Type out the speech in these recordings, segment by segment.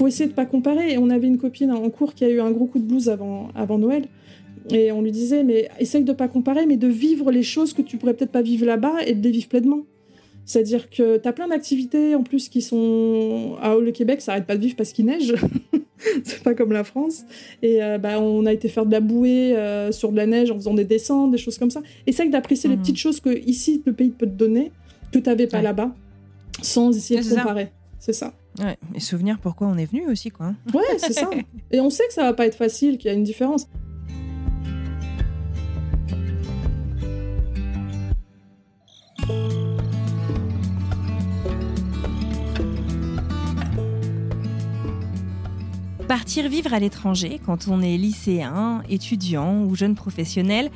Faut essayer de pas comparer. Et on avait une copine en cours qui a eu un gros coup de blues avant, avant Noël. Et on lui disait, mais essaye de pas comparer, mais de vivre les choses que tu pourrais peut-être pas vivre là-bas et de les vivre pleinement. C'est-à-dire que tu as plein d'activités en plus qui sont. Ah, le Québec, ça arrête pas de vivre parce qu'il neige. c'est pas comme la France. Et euh, bah, on a été faire de la bouée euh, sur de la neige en faisant des descentes, des choses comme ça. Essaye d'apprécier les Mhm. petites choses que ici, le pays peut te donner, que tu n'avais pas Ouais. là-bas, sans essayer de comparer. C'est ça. Ouais, et souvenir pourquoi on est venu aussi, quoi. Ouais, c'est ça. Et on sait que ça va pas être facile, qu'il y a une différence. Partir vivre à l'étranger quand on est lycéen, étudiant ou jeune professionnel,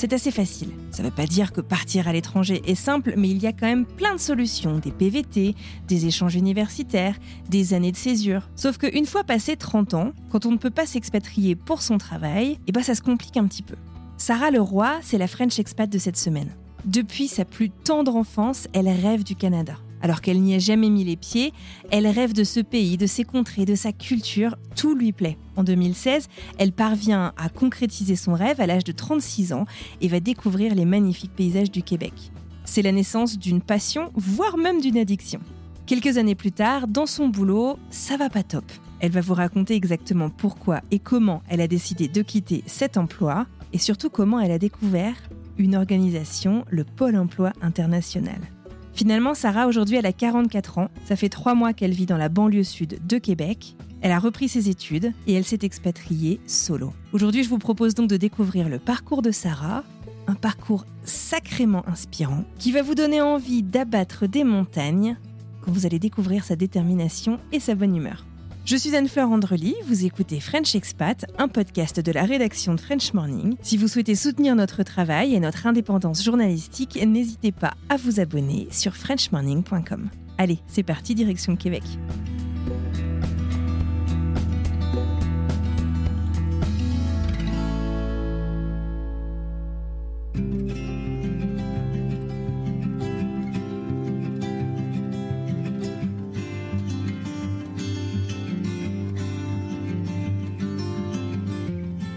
c'est assez facile. Ça ne veut pas dire que partir à l'étranger est simple, mais il y a quand même plein de solutions, des PVT, des échanges universitaires, des années de césure. Sauf qu'une fois passé 30 ans, quand on ne peut pas s'expatrier pour son travail, eh ben ça se complique un petit peu. Sarah Leroy, c'est la French expat de cette semaine. Depuis sa plus tendre enfance, elle rêve du Canada. Alors qu'elle n'y a jamais mis les pieds, elle rêve de ce pays, de ses contrées, de sa culture, tout lui plaît. En 2016, elle parvient à concrétiser son rêve à l'âge de 36 ans et va découvrir les magnifiques paysages du Québec. C'est la naissance d'une passion, voire même d'une addiction. Quelques années plus tard, dans son boulot, ça va pas top. Elle va vous raconter exactement pourquoi et comment elle a décidé de quitter cet emploi et surtout comment elle a découvert une organisation, le Pôle emploi international. Finalement, Sarah, aujourd'hui, elle a 44 ans. Ça fait trois mois qu'elle vit dans la banlieue sud de Québec. Elle a repris ses études et elle s'est expatriée solo. Aujourd'hui, je vous propose donc de découvrir le parcours de Sarah, un parcours sacrément inspirant qui va vous donner envie d'abattre des montagnes quand vous allez découvrir sa détermination et sa bonne humeur. Je suis Anne-Fleur Andrely, vous écoutez French Expat, un podcast de la rédaction de French Morning. Si vous souhaitez soutenir notre travail et notre indépendance journalistique, n'hésitez pas à vous abonner sur frenchmorning.com. Allez, c'est parti, direction Québec.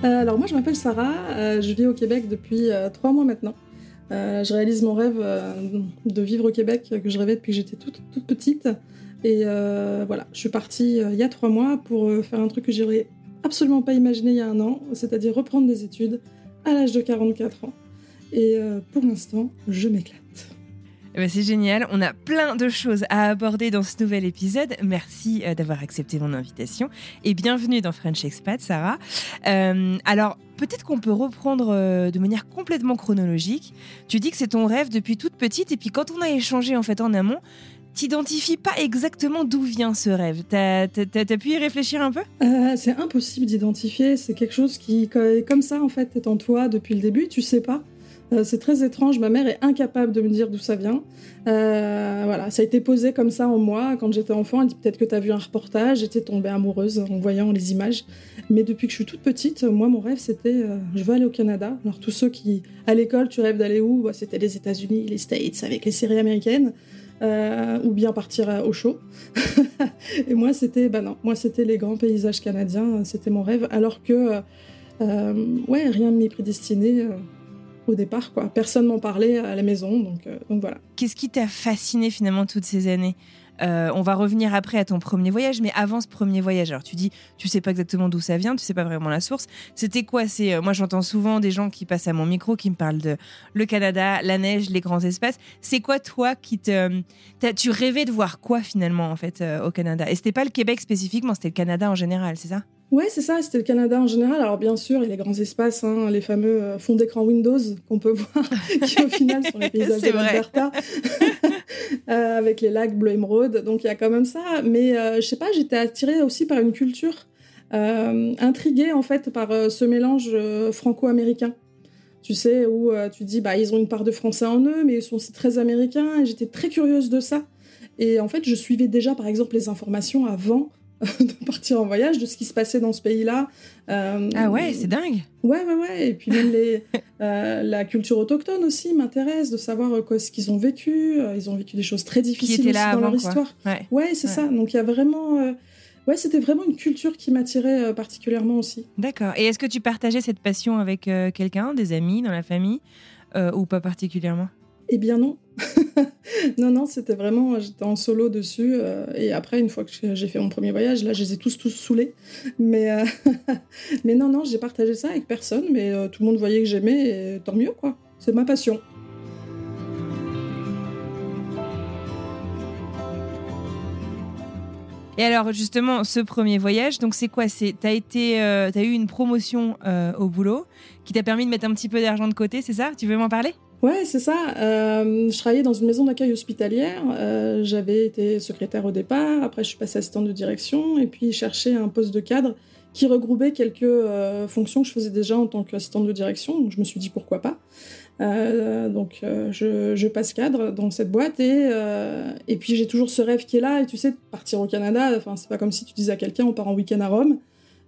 Alors moi je m'appelle Sarah, euh, je vis au Québec depuis euh, trois mois maintenant. Euh, je réalise mon rêve euh, de vivre au Québec que je rêvais depuis que j'étais toute, petite. Et euh, voilà, je suis partie euh, il y a trois mois pour euh, faire un truc que j'aurais absolument pas imaginé il y a un an, c'est-à-dire reprendre des études à l'âge de 44 ans. Et euh, pour l'instant, je m'éclate. Eh ben, c'est génial, on a plein de choses à aborder dans ce nouvel épisode. Merci euh, d'avoir accepté mon invitation et bienvenue dans French Expat, Sarah. Euh, alors, peut-être qu'on peut reprendre euh, de manière complètement chronologique. Tu dis que c'est ton rêve depuis toute petite et puis quand on a échangé en fait en amont, t'identifies pas exactement d'où vient ce rêve. T'as t'as pu y réfléchir un peu? C'est impossible d'identifier, c'est quelque chose qui, co- comme ça en fait, est en toi depuis le début, tu sais pas. Euh, c'est très étrange, ma mère est incapable de me dire d'où ça vient. Euh, voilà, ça a été posé comme ça en moi quand j'étais enfant. Elle dit peut-être que tu as vu un reportage, j'étais tombée amoureuse en voyant les images. Mais depuis que je suis toute petite, moi mon rêve c'était euh, je veux aller au Canada. Alors tous ceux qui, à l'école, tu rêves d'aller où? Bah, C'était les États-Unis, les States avec les séries américaines. Euh, ou bien partir euh, au chaud. et moi, c'était, bah non, moi, c'était les grands paysages canadiens, c'était mon rêve, alors que, euh, euh, ouais, rien ne m'y prédestiné euh, au départ, quoi. Personne m'en parlait à la maison, donc, euh, voilà. Qu'est-ce qui t'a fasciné finalement toutes ces années? Euh, on va revenir après à ton premier voyage, mais avant ce premier voyage, alors tu dis, tu sais pas exactement d'où ça vient, tu sais pas vraiment la source. C'était quoi? C'est moi j'entends souvent des gens qui passent à mon micro qui me parlent de le Canada, la neige, les grands espaces. C'est quoi toi qui te, tu rêvais de voir quoi finalement en fait au Canada? Et c'était pas le Québec spécifiquement, c'était le Canada en général, c'est ça? Ouais, c'est ça, c'était le Canada en général. Alors bien sûr, il y a les grands espaces, hein, les fameux euh, fonds d'écran Windows qu'on peut voir, qui au final sont les paysages de l'Alberta, euh, avec les lacs bleu émeraude. Donc il y a quand même ça. Mais euh, je sais pas, j'étais attirée aussi par une culture, intriguée en fait par ce mélange franco-américain. Tu sais, où tu dis, bah ils ont une part de français en eux, mais ils sont aussi très américains. Et j'étais très curieuse de ça. Et en fait, je suivais déjà, par exemple, les informations avant de partir en voyage, de ce qui se passait dans ce pays-là. Euh, ah ouais, c'est dingue. Ouais, ouais, ouais. Et puis même les, euh, la culture autochtone aussi m'intéresse, de savoir euh, quoi, ce qu'ils ont vécu. ils ont vécu des choses très difficiles aussi dans leur histoire. Ouais, ouais c'est ça. Donc il y a vraiment... Ouais, c'était vraiment une culture qui m'attirait particulièrement aussi. D'accord. Et est-ce que tu partageais cette passion avec quelqu'un, des amis, dans la famille, ou pas particulièrement? Eh bien non. non, non, c'était vraiment, j'étais en solo dessus. Euh, et après, une fois que j'ai fait mon premier voyage, là, je les ai tous, tous saoulés. Mais, euh, mais non, non, j'ai partagé ça avec personne. Mais euh, tout le monde voyait que j'aimais, et tant mieux, quoi. C'est ma passion. Et alors justement, ce premier voyage, donc c'est quoi? C'est t'as été, as eu une promotion au boulot qui t'a permis de mettre un petit peu d'argent de côté, c'est ça? Tu veux m'en parler? Ouais, c'est ça. Euh, je travaillais dans une maison d'accueil hospitalière. Euh, j'avais été secrétaire au départ. Après, je suis passée assistante de direction. Et puis, cherchais un poste de cadre qui regroupait quelques euh, fonctions que je faisais déjà en tant qu'assistante de direction. Donc, je me suis dit pourquoi pas? donc, je, passe cadre dans cette boîte. Et, et puis, j'ai toujours ce rêve qui est là. Et tu sais, partir au Canada, c'est pas comme si tu disais à quelqu'un on part en week-end à Rome.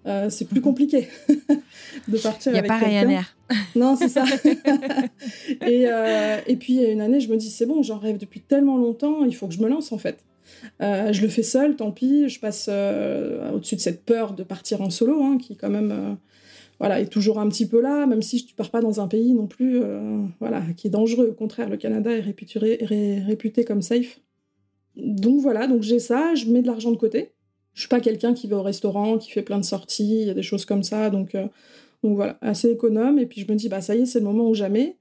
Euh, c'est plus compliqué de partir. Il n'y a pas Ryanair. Non, c'est ça. et, euh, et puis, une année, je me dis, c'est bon, j'en rêve depuis tellement longtemps, il faut que je me lance, en fait. Euh, je le fais seul, tant pis. Je passe au-dessus de cette peur de partir en solo, hein, qui quand même voilà, est toujours un petit peu là, même si tu pars pas dans un pays non plus voilà, qui est dangereux. Au contraire, le Canada est réputé, réputé comme safe. Donc voilà, donc j'ai ça, je mets de l'argent de côté. Je suis pas quelqu'un qui va au restaurant, qui fait plein de sorties, il y a des choses comme ça, donc, euh, donc voilà, assez économe. Et puis je me dis, bah ça y est, c'est le moment ou jamais.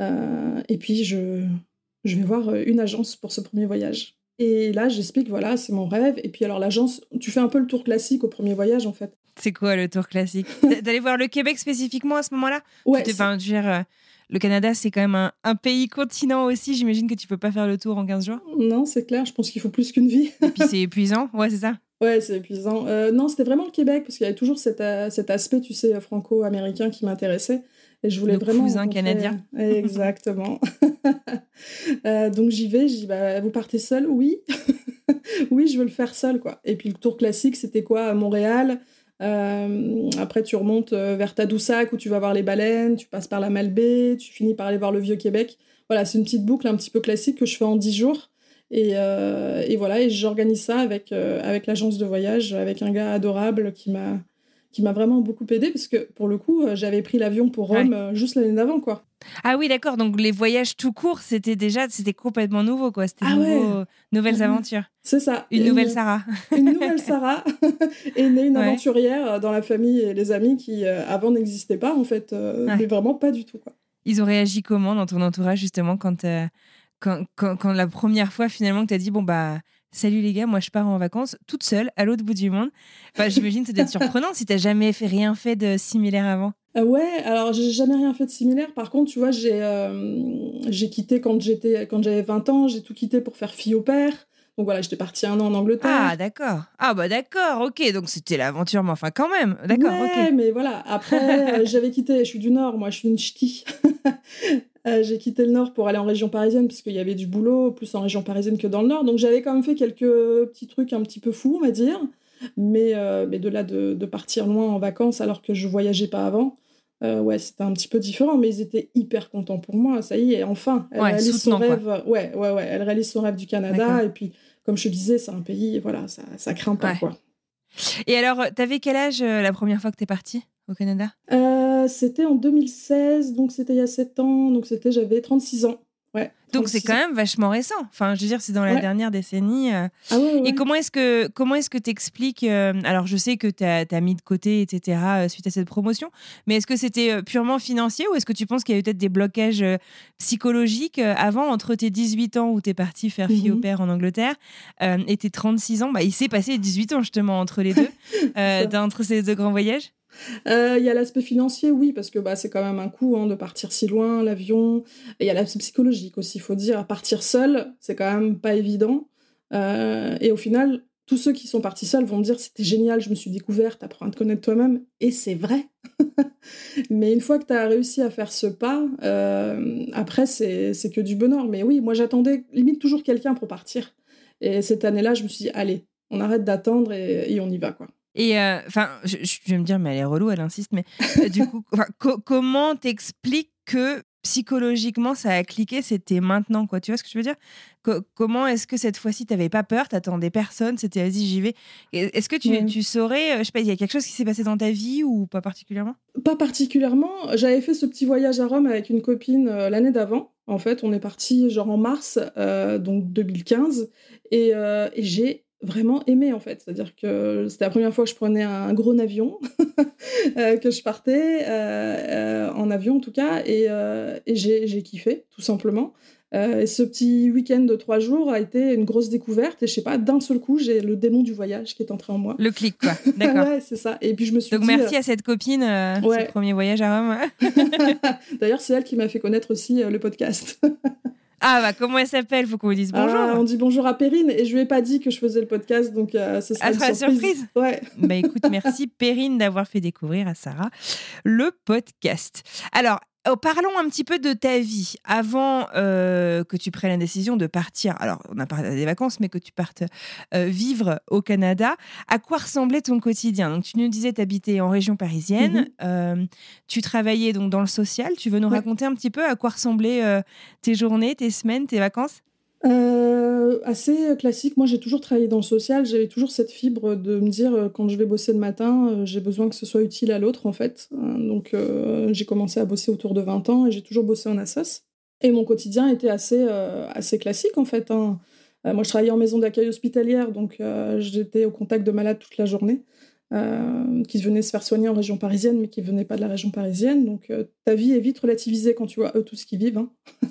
Euh, et puis je, je vais voir euh, une agence pour ce premier voyage. Et là, j'explique, voilà, c'est mon rêve. Et puis alors l'agence, tu fais un peu le tour classique au premier voyage en fait. C'est quoi le tour classique? D'aller voir le Québec spécifiquement à ce moment-là? Ouais. Enfin, dire, le Canada, c'est quand même un, pays continent aussi. J'imagine que tu peux pas faire le tour en 15 jours. Non, c'est clair. Je pense qu'il faut plus qu'une vie. Et puis c'est épuisant. Ouais, c'est ça. Ouais, c'est épuisant. Euh, non, c'était vraiment le Québec, parce qu'il y avait toujours cet, euh, cet aspect, tu sais, franco-américain qui m'intéressait. Et je voulais le vraiment. Cousin canadien. Exactement. euh, donc j'y vais, j'y bah, vous partez seul? Oui. oui, je veux le faire seul, quoi. Et puis le tour classique, c'était quoi? À Montréal. Euh, après, tu remontes vers Tadoussac où tu vas voir les baleines, tu passes par la Malbaie, tu finis par aller voir le Vieux-Québec. Voilà, c'est une petite boucle un petit peu classique que je fais en 10 jours. Et, euh, et, voilà, et j'organise ça avec, euh, avec l'agence de voyage, avec un gars adorable qui m'a qui m'a vraiment beaucoup aidé parce que pour le coup, euh, j'avais pris l'avion pour Rome juste l'année d'avant, quoi. Ah oui, d'accord. Donc les voyages tout court, c'était déjà, c'était complètement nouveau, quoi. C'était ah nouvelles aventures. C'est ça. Une, nouvelle Sarah. une nouvelle Sarah est née une aventurière dans la famille et les amis qui avant n'existaient pas, en fait, mais vraiment pas du tout, quoi. Ils ont réagi comment dans ton entourage justement quand quand, quand, la première fois finalement que tu as dit bon bah salut les gars, moi je pars en vacances toute seule à l'autre bout du monde. J'imagine ça doit être surprenant si tu jamais fait rien fait de similaire avant. Euh, ouais, alors j'ai jamais rien fait de similaire. Par contre, tu vois, j'ai euh, j'ai quitté quand j'étais quand j'avais 20 ans, j'ai tout quitté pour faire fille au père. Donc voilà, j'étais partie un an en Angleterre. Ah d'accord. Ah bah d'accord, ok. Donc c'était l'aventure, mais enfin quand même. D'accord, ouais, mais voilà. Après, euh, j'avais quitté. Je suis du Nord, moi, je suis une ch'ti. Euh, j'ai quitté le Nord pour aller en région parisienne parce qu'il y avait du boulot, plus en région parisienne que dans le Nord. Donc j'avais quand même fait quelques petits trucs un petit peu fous, on va dire. Mais, euh, mais de là de, de, partir loin en vacances alors que je voyageais pas avant, euh, ouais, c'était un petit peu différent. Mais ils étaient hyper contents pour moi. Ça y est, enfin, elle réalise son rêve. Ouais, ouais, ouais, elle réalise son rêve du Canada. Et puis, comme je te disais, c'est un pays, voilà, ça, ça craint pas, quoi. Et alors, t'avais quel âge la première fois que t'es partie au Canada? C'était en 2016, donc c'était il y a 7 ans, donc c'était j'avais 36 ans. Donc c'est quand même vachement récent. Enfin, je veux dire, c'est dans la dernière décennie. Euh. Ah Et comment est-ce que comment est-ce que t'expliques euh, Alors, je sais que tu as, mis de côté, etc. Euh, suite à cette promotion, mais est-ce que c'était purement financier ou est-ce que tu penses qu'il y a eu peut-être des blocages psychologiques avant entre tes 18 ans où tu es parti faire fille au mhm. père en Angleterre et tes 36 ans? Bah, Il s'est passé 18 ans justement entre les deux, entre ces deux grands voyages euh, il y a l'aspect financier, oui, parce que bah, c'est quand même un coût hein, de partir si loin, l'avion. Il y a l'aspect psychologique aussi, il faut dire. Partir seul, c'est quand même pas évident. Euh, et au final, tous ceux qui sont partis seuls vont me dire c'était génial, je me suis découverte, apprends à te connaître toi-même. Et c'est vrai. Mais une fois que tu as réussi à faire ce pas, euh, après, c'est que du bonheur. Mais oui, moi, j'attendais limite toujours quelqu'un pour partir. Et cette année-là, je me suis dit, allez, on arrête d'attendre et, et on y va, quoi. Et euh, enfin, je, vais me dire, mais elle est relou, elle insiste, mais euh, du coup, comment t'expliques que psychologiquement ça a cliqué, c'était maintenant, quoi? Tu vois ce que je veux dire? Comment est-ce que cette fois-ci, t'avais pas peur, t'attendais personne, c'était vas-y, j'y vais? Est-ce que tu, tu, saurais, euh, je sais pas, il y a quelque chose qui s'est passé dans ta vie ou pas particulièrement? Pas particulièrement. J'avais fait ce petit voyage à Rome avec une copine l'année d'avant. En fait, on est parti genre en mars, donc 2015, et, et j'ai vraiment aimé en fait. C'est-à-dire que c'était la première fois que je prenais un gros avion, euh, que je partais euh, euh, en avion en tout cas, et, et j'ai kiffé tout simplement. et ce petit week-end de trois jours a été une grosse découverte et je sais pas, d'un seul coup, j'ai le démon du voyage qui est entré en moi. Le clic, quoi. D'accord. ouais, c'est ça. Et puis je me suis Donc merci à cette copine, ouais. ce premier voyage à Rome. D'ailleurs, c'est elle qui m'a fait connaître aussi le podcast. Ah bah comment elle s'appelle? Faut qu'on lui dise bonjour. Ah, on dit bonjour à Perrine et je lui ai pas dit que je faisais le podcast donc euh, ce sera ah, une surprise. surprise. Ouais. Bah écoute, merci Perrine d'avoir fait découvrir à Sarah le podcast. Alors Oh, parlons un petit peu de ta vie avant euh, que tu prennes la décision de partir. Alors, on a parlé des vacances, mais que tu partes euh, vivre au Canada. À quoi ressemblait ton quotidien? Donc, tu nous disais t'habitais en région parisienne. Mm-hmm. Euh, tu travaillais donc dans le social. Tu veux nous raconter un petit peu à quoi ressemblaient tes journées, tes semaines, tes vacances? Euh, assez classique. Moi, j'ai toujours travaillé dans le social. J'avais toujours cette fibre de me dire, euh, quand je vais bosser le matin, euh, j'ai besoin que ce soit utile à l'autre, en fait. Donc, j'ai commencé à bosser autour de 20 ans et j'ai toujours bossé en assos. Et mon quotidien était assez, assez classique, en fait. Hein. moi, je travaillais en maison d'accueil hospitalière, donc j'étais au contact de malades toute la journée. qui venaient se faire soigner en région parisienne, mais qui ne venaient pas de la région parisienne. Donc, ta vie est vite relativisée quand tu vois eux tous qui vivent. Hein.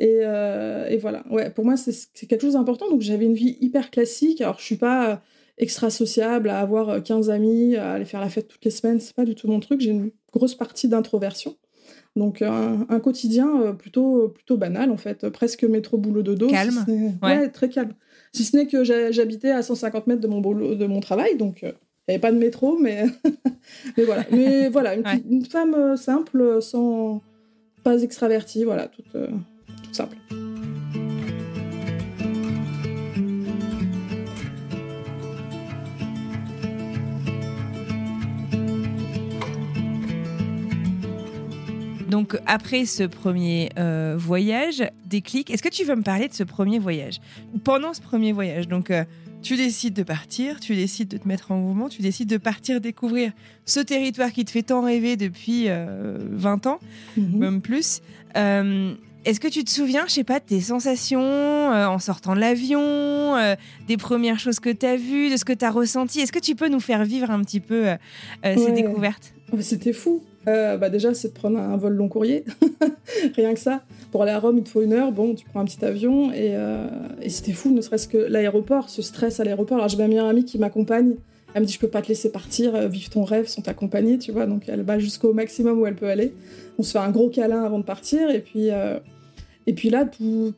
Euh, et, voilà, ouais, pour moi, c'est quelque chose d'important. Donc, j'avais une vie hyper classique. Alors, je suis pas extra sociable à avoir 15 amis, à aller faire la fête toutes les semaines. C'est pas du tout mon truc. J'ai une grosse partie d'introversion. Donc, un, quotidien euh, plutôt, plutôt banal, en fait. Presque métro, boulot, dodo. Calme. ouais. très calme. Si ce n'est que j'habitais à 150 mètres de mon, boulot, de mon travail. Donc, euh, il n'y avait pas de métro, mais, mais voilà. Mais voilà, une, une, femme simple, sans pas extravertie, voilà, toute, simple. Donc après ce premier euh, voyage, déclic, est-ce que tu veux me parler de ce premier voyage? Pendant ce premier voyage, donc euh, tu décides de partir, tu décides de te mettre en mouvement, tu décides de partir découvrir ce territoire qui te fait tant rêver depuis 20 euh, ans, mhm. même plus. Est-ce que tu te souviens, je sais pas, de tes sensations euh, en sortant de l'avion, euh, des premières choses que tu as vues, de ce que tu as ressenti? Est-ce que tu peux nous faire vivre un petit peu euh, ces découvertes? C'était fou. bah déjà, c'est de prendre un vol long courrier. Rien que ça. Pour aller à Rome, il te faut une heure. Bon, tu prends un petit avion. Et, et c'était fou, ne serait-ce que l'aéroport, ce stress à l'aéroport. Alors, j'ai ma meilleure amie qui m'accompagne. Elle me dit, je peux pas te laisser partir, vivre ton rêve sans t'accompagner, tu vois. Donc, elle va jusqu'au maximum où elle peut aller on se fait un gros câlin avant de partir. Et puis, euh, et puis là,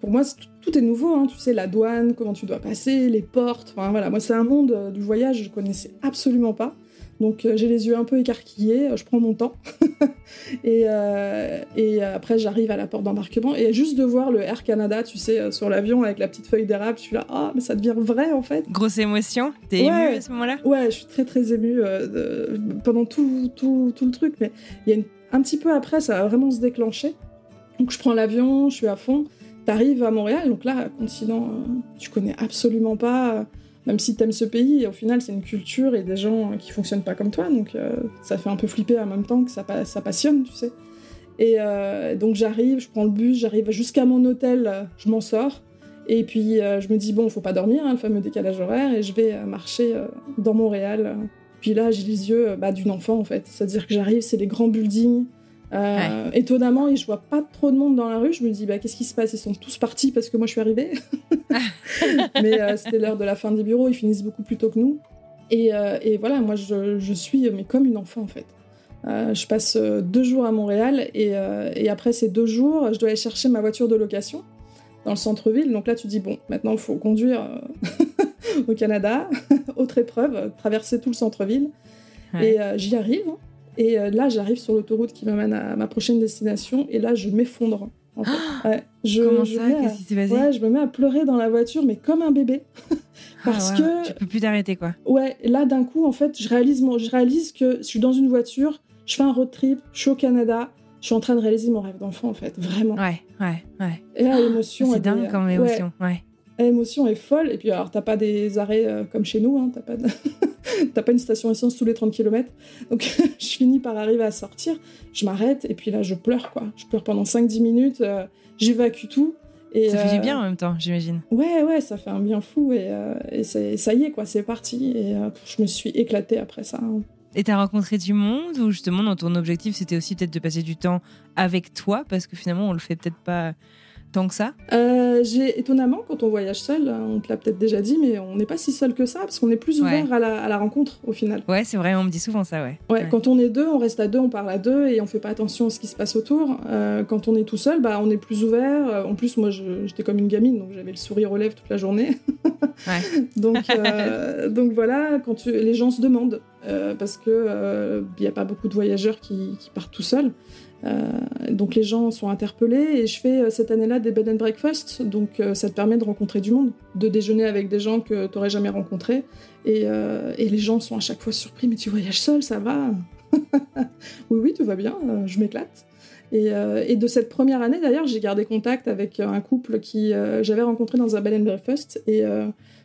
pour moi, tout, est nouveau. Hein. Tu sais, la douane, comment tu dois passer, les portes. Enfin, voilà, moi, c'est un monde euh, du voyage que je connaissais absolument pas. Donc euh, j'ai les yeux un peu écarquillés, je prends mon temps. et, et, après j'arrive à la porte d'embarquement et juste de voir le Air Canada, tu sais, sur l'avion avec la petite feuille d'érable, je suis là, ah mais ça devient vrai en fait. Grosse émotion, t'es émue à ce moment-là? Ouais, je suis très très émue pendant tout, tout, tout, le truc, mais il y a une un petit peu après, ça va vraiment se déclencher. Donc je prends l'avion, je suis à fond. T'arrives à Montréal, donc là, continent, euh, tu connais absolument pas, euh, même si t'aimes ce pays, au final, c'est une culture et des gens qui fonctionnent pas comme toi, donc euh, ça fait un peu flipper en même temps que ça, passionne, tu sais. Et euh, donc j'arrive, je prends le bus, j'arrive jusqu'à mon hôtel, je m'en sors. Et puis euh, je me dis, bon, faut pas dormir, hein, le fameux décalage horaire, et je vais marcher dans Montréal. Puis là, j'ai les yeux bah, d'une enfant, en fait. C'est-à-dire que j'arrive, c'est les grands buildings. Étonnamment, et je vois pas trop de monde dans la rue. Je me dis, bah, qu'est-ce qui se passe? Ils sont tous partis parce que moi, je suis arrivée. mais c'était l'heure de la fin des bureaux, ils finissent beaucoup plus tôt que nous. Et, et voilà, moi, je, je, suis mais comme une enfant, en fait. Euh, je passe euh, deux jours à Montréal euh, et, après ces deux jours, je dois aller chercher ma voiture de location dans le centre-ville. Donc là, tu dis, bon, maintenant, il faut conduire au Canada, autre épreuve, traverser tout le centre-ville. Et j'y arrive. Et là, j'arrive sur l'autoroute qui m'amène à ma prochaine destination. Et là, je m'effondre. je, Comment ça Qu'est-ce qui s'est passé Ouais, je me mets à pleurer dans la voiture, mais comme un bébé. Ah Parce que. Tu peux plus t'arrêter, quoi. Ouais, là, d'un coup, en fait, je réalise, je réalise que je suis dans une voiture, je fais un road trip, je suis au Canada, je suis en train de réaliser mon rêve d'enfant en fait, vraiment. Ouais, ouais, ouais. Et là, l'émotion. C'est dingue comme émotion, ouais. L'émotion est folle. Et puis alors, t'as pas des arrêts euh, comme chez nous, hein, t'as pas, pas une station essence tous les 30 km. Donc je finis par arriver à sortir, je m'arrête et puis là je pleure quoi. Je pleure pendant 5-10 minutes, euh, j'évacue tout. Et, ça fait du euh, bien en même temps, j'imagine. Ouais, ouais, ça fait un bien fou et, et ça y est quoi, c'est parti. Et je me suis éclatée après ça. Hein. Et t'as rencontré du monde ou justement dans ton objectif c'était aussi peut-être de passer du temps avec toi parce que finalement on le fait peut-être pas tant que ça euh, J'ai étonnamment, quand on voyage seul, on te l'a peut-être déjà dit, mais on n'est pas si seul que ça, parce qu'on est plus ouvert à, la, rencontre au final. Ouais, c'est vrai, on me dit souvent ça, ouais. ouais. quand on est deux, on reste à deux, on parle à deux et on fait pas attention à ce qui se passe autour. Euh, quand on est tout seul, bah, on est plus ouvert. Euh, en plus, moi, j'étais comme une gamine, donc j'avais le sourire aux lèvres toute la journée. ouais. donc, donc voilà, quand les gens se demandent, parce que il n'y a pas beaucoup de voyageurs qui, qui partent tout seuls. Euh, donc les gens sont interpellés et je fais euh, cette année-là des bed and breakfast, donc euh, ça te permet de rencontrer du monde, de déjeuner avec des gens que tu n'aurais jamais rencontrés. Et, les gens sont à chaque fois surpris, mais tu voyages seul, ça va? Oui, oui, tout va bien, je m'éclate. Et, de cette première année, d'ailleurs, j'ai gardé contact avec un couple qui j'avais rencontré dans un bed and breakfast. Et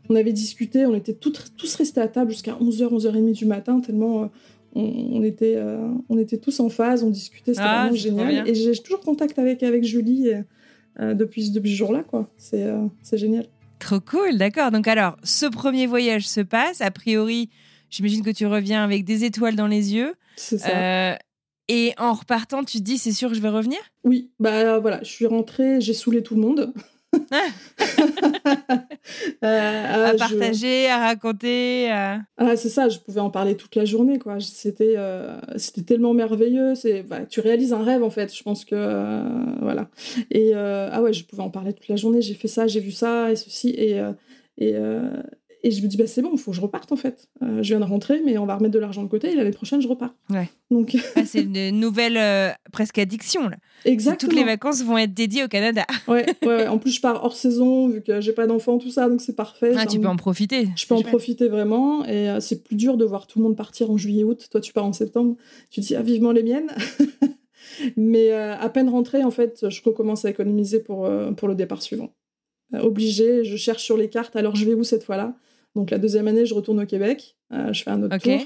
on avait discuté, on était tous restés à table jusqu'à 11h, 11h30 du matin, tellement on, était, euh, on était tous en phase, on discutait, c'était ah, vraiment génial. Et j'ai toujours contact avec, avec Julie euh, depuis, depuis ce jour-là, quoi. Euh, c'est génial. Trop cool, d'accord. Donc alors, ce premier voyage se passe. A priori, j'imagine que tu reviens avec des étoiles dans les yeux. C'est ça. et en repartant, tu te dis, c'est sûr que je vais revenir? Oui, bah voilà, je suis rentrée, j'ai saoulé tout le monde. Euh, à partager, à raconter. Ah, c'est ça, je pouvais en parler toute la journée. quoi. C'était euh, c'était tellement merveilleux. Bah, tu réalises un rêve, en fait. Je pense que. Euh, voilà. Et ah ouais, je pouvais en parler toute la journée. J'ai fait ça, j'ai vu ça, et ceci. Et, et, et je me dis, bah, c'est bon, il faut que je reparte en fait. Euh, je viens de rentrer, mais on va remettre de l'argent de côté et l'année prochaine, je repars. Ouais. Donc... Ah, c'est une nouvelle euh, presque addiction là. Exactement. Toutes les vacances vont être dédiées au Canada. ouais, ouais, en plus, je pars hors saison vu que j'ai pas d'enfants, tout ça, donc c'est parfait. Ah, tu peux en profiter. Je peux en profiter vraiment. Et euh, c'est plus dur de voir tout le monde partir en juillet-août. Toi, tu pars en septembre. Tu te dis, ah, vivement les miennes. mais à peine rentrée, en fait, je recommence à économiser pour, pour le départ suivant. obligé, je cherche sur les cartes, alors je vais où cette fois-là? Donc la deuxième année, je retourne au Québec, euh, je fais un autre tour.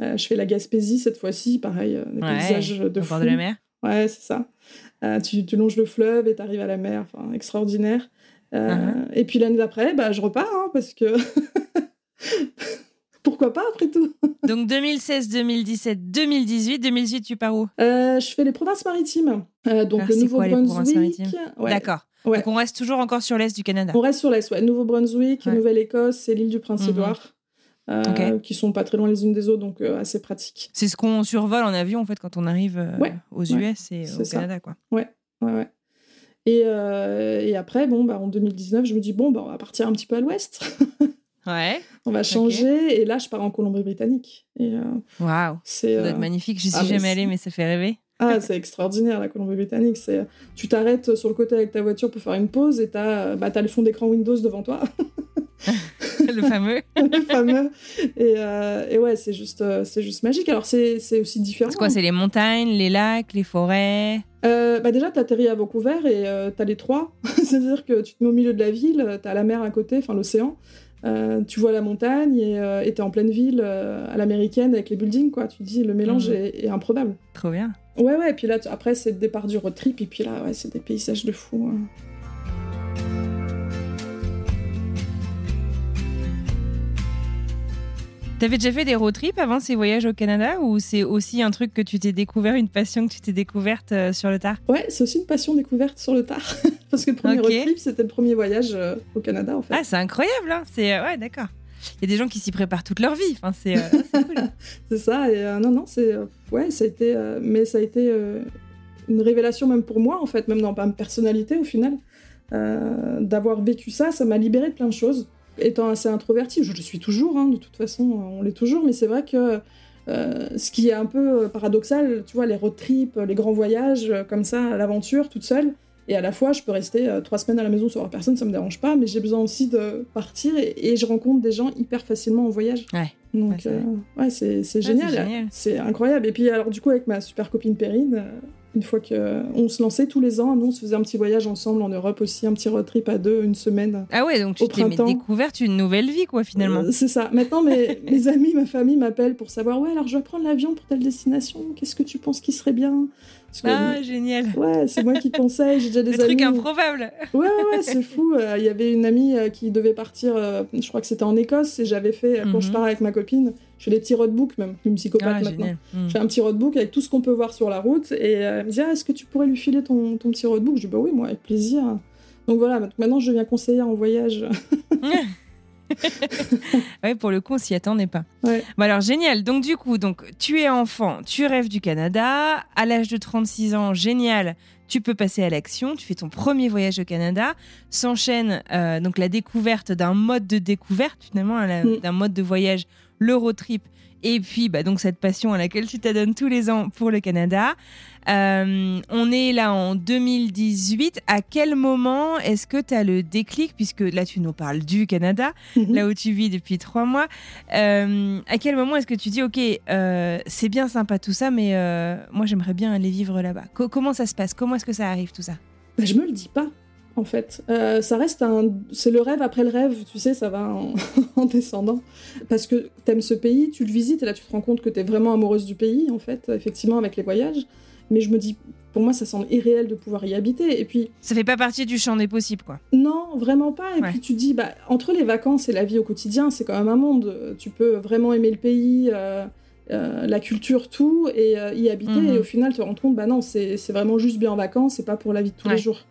Euh, je fais la Gaspésie cette fois-ci, pareil, euh, des paysages de fou. de la mer. Ouais, c'est ça. Tu, tu, longes le fleuve et tu arrives à la mer, enfin, extraordinaire. Uh-huh. Et puis l'année d'après, bah, je repars, hein, parce que... Pourquoi pas, après tout? Donc 2016, 2017, 2018. 2018, tu pars où? Je fais les provinces maritimes. donc le Nouveau-Brunswick. D'accord. Donc on reste toujours encore sur l'est du Canada. On reste sur l'est, ouais. Nouveau-Brunswick, Nouvelle-Écosse et l'île du Prince-Édouard. Mhm. Euh, qui sont pas très loin les unes des autres, donc euh, assez pratiques. C'est ce qu'on survole en avion en fait quand on arrive euh, aux US et au Canada, quoi. Ouais, ouais, ouais. Et, et, après, bon, bah, en 2019, je me dis bon, bah, on va partir un petit peu à l'ouest. ouais. On va changer, et là, je pars en Colombie-Britannique. Waouh. C'est magnifique. Je suis ah, jamais allée, mais ça fait rêver. Ah, c'est extraordinaire la Colombie-Britannique. C'est, tu t'arrêtes sur le côté avec ta voiture pour faire une pause et t'as, bah, as le fond d'écran Windows devant toi. le fameux. le fameux. Et, euh, et ouais, c'est juste, euh, c'est juste magique. Alors c'est, c'est aussi différent. C'est quoi C'est les montagnes, les lacs, les forêts? Euh, bah déjà, tu atterris à Vancouver et tu as les trois. C'est-à-dire que tu te mets au milieu de la ville, tu as la mer à côté, enfin l'océan. Tu vois la montagne et t'es en pleine ville à l'américaine avec les buildings, quoi. Tu te dis, le mélange mhm. est, improbable. Trop bien. Ouais, ouais, et puis là, après, c'est le départ du road trip, et puis là, ouais, c'est des paysages de fou. Hein. T'avais déjà fait des road trips avant ces voyages au Canada ou c'est aussi un truc que tu t'es découvert, une passion que tu t'es découverte euh, sur le tard? Ouais, c'est aussi une passion découverte sur le tard. Parce que le premier road trip, c'était le premier voyage euh, au Canada en fait. Ah, c'est incroyable, hein c'est euh, ouais, d'accord. Il y a des gens qui s'y préparent toute leur vie. Enfin, c'est cool. c'est ça. Et non, non, c'est ouais, ça a été, mais ça a été une révélation même pour moi en fait, même dans ma personnalité au final, d'avoir vécu ça. Ça m'a libéré de plein de choses étant assez introvertie, je le suis toujours, hein, de toute façon, on l'est toujours, mais c'est vrai que euh, ce qui est un peu paradoxal, tu vois, les road trips, les grands voyages, euh, comme ça, à l'aventure, toute seule, et à la fois, je peux rester euh, trois semaines à la maison sans voir personne, ça me dérange pas, mais j'ai besoin aussi de partir, et, je rencontre des gens hyper facilement en voyage. Ouais. Donc, ouais, c'est génial. c'est incroyable. Et puis, alors, du coup, avec ma super copine Perrine, une fois qu'on se lançait tous les ans, nous on se faisait un petit voyage ensemble en Europe aussi, un petit road trip à deux, une semaine. Ah ouais, donc tu t'es découverte une nouvelle vie quoi finalement. Euh, c'est ça. Maintenant mes, mes amis, ma famille m'appellent pour savoir ouais alors je vais prendre l'avion pour telle destination, qu'est-ce que tu penses qui serait bien? Ah, génial. Ouais, c'est moi qui conseille. J'ai déjà des amis. truc improbable. Ouais, ouais, c'est fou. Euh, il y avait une amie euh, qui devait partir, euh, je crois que c'était en Écosse, et j'avais fait, quand je mhm. pars avec ma copine, je fais des petits roadbooks même, une psychopathe ah, maintenant. Mhm. Je fais un petit roadbook avec tout ce qu'on peut voir sur la route, et elle me dit ah, est-ce que tu pourrais lui filer ton, ton petit roadbook? Je dis bah oui, moi, avec plaisir. Donc voilà, maintenant je deviens conseillère en voyage. ouais, pour le coup, on s'y attendait pas. Ouais. alors, génial. Donc, du coup, donc, tu es enfant, tu rêves du Canada. À l'âge de 36 ans, génial. Tu peux passer à l'action. Tu fais ton premier voyage au Canada. S'enchaîne euh, donc la découverte d'un mode de découverte, finalement, mm. d'un mode de voyage, l'Eurotrip. Et puis, bah, donc, cette passion à laquelle tu t'adonnes tous les ans pour le Canada. Euh, on est là en 2018. À quel moment est-ce que tu as le déclic, puisque là tu nous parles du Canada, mhm. là où tu vis depuis trois mois, euh, à quel moment est-ce que tu dis, ok, euh, c'est bien sympa tout ça, mais moi j'aimerais bien aller vivre là-bas Comment ça se passe? Comment est-ce que ça arrive tout ça? Bah, Je me le dis pas. En fait, ça reste un, c'est le rêve après le rêve, tu sais, ça va en, en descendant. Parce que tu aimes ce pays, tu le visites et là tu te rends compte que tu es vraiment amoureuse du pays, en fait, effectivement, avec les voyages mais je me dis, pour moi, ça semble irréel de pouvoir y habiter. Et puis. Ça fait pas partie du champ des possibles, quoi. Non, vraiment pas. Et puis tu dis, bah, entre les vacances et la vie au quotidien, c'est quand même un monde. Tu peux vraiment aimer le pays, euh, euh, la culture, tout, et euh, y habiter. Mhm. Et au final, te rendre compte, bah non, c'est vraiment juste bien en vacances, c'est pas pour la vie de tous les jours.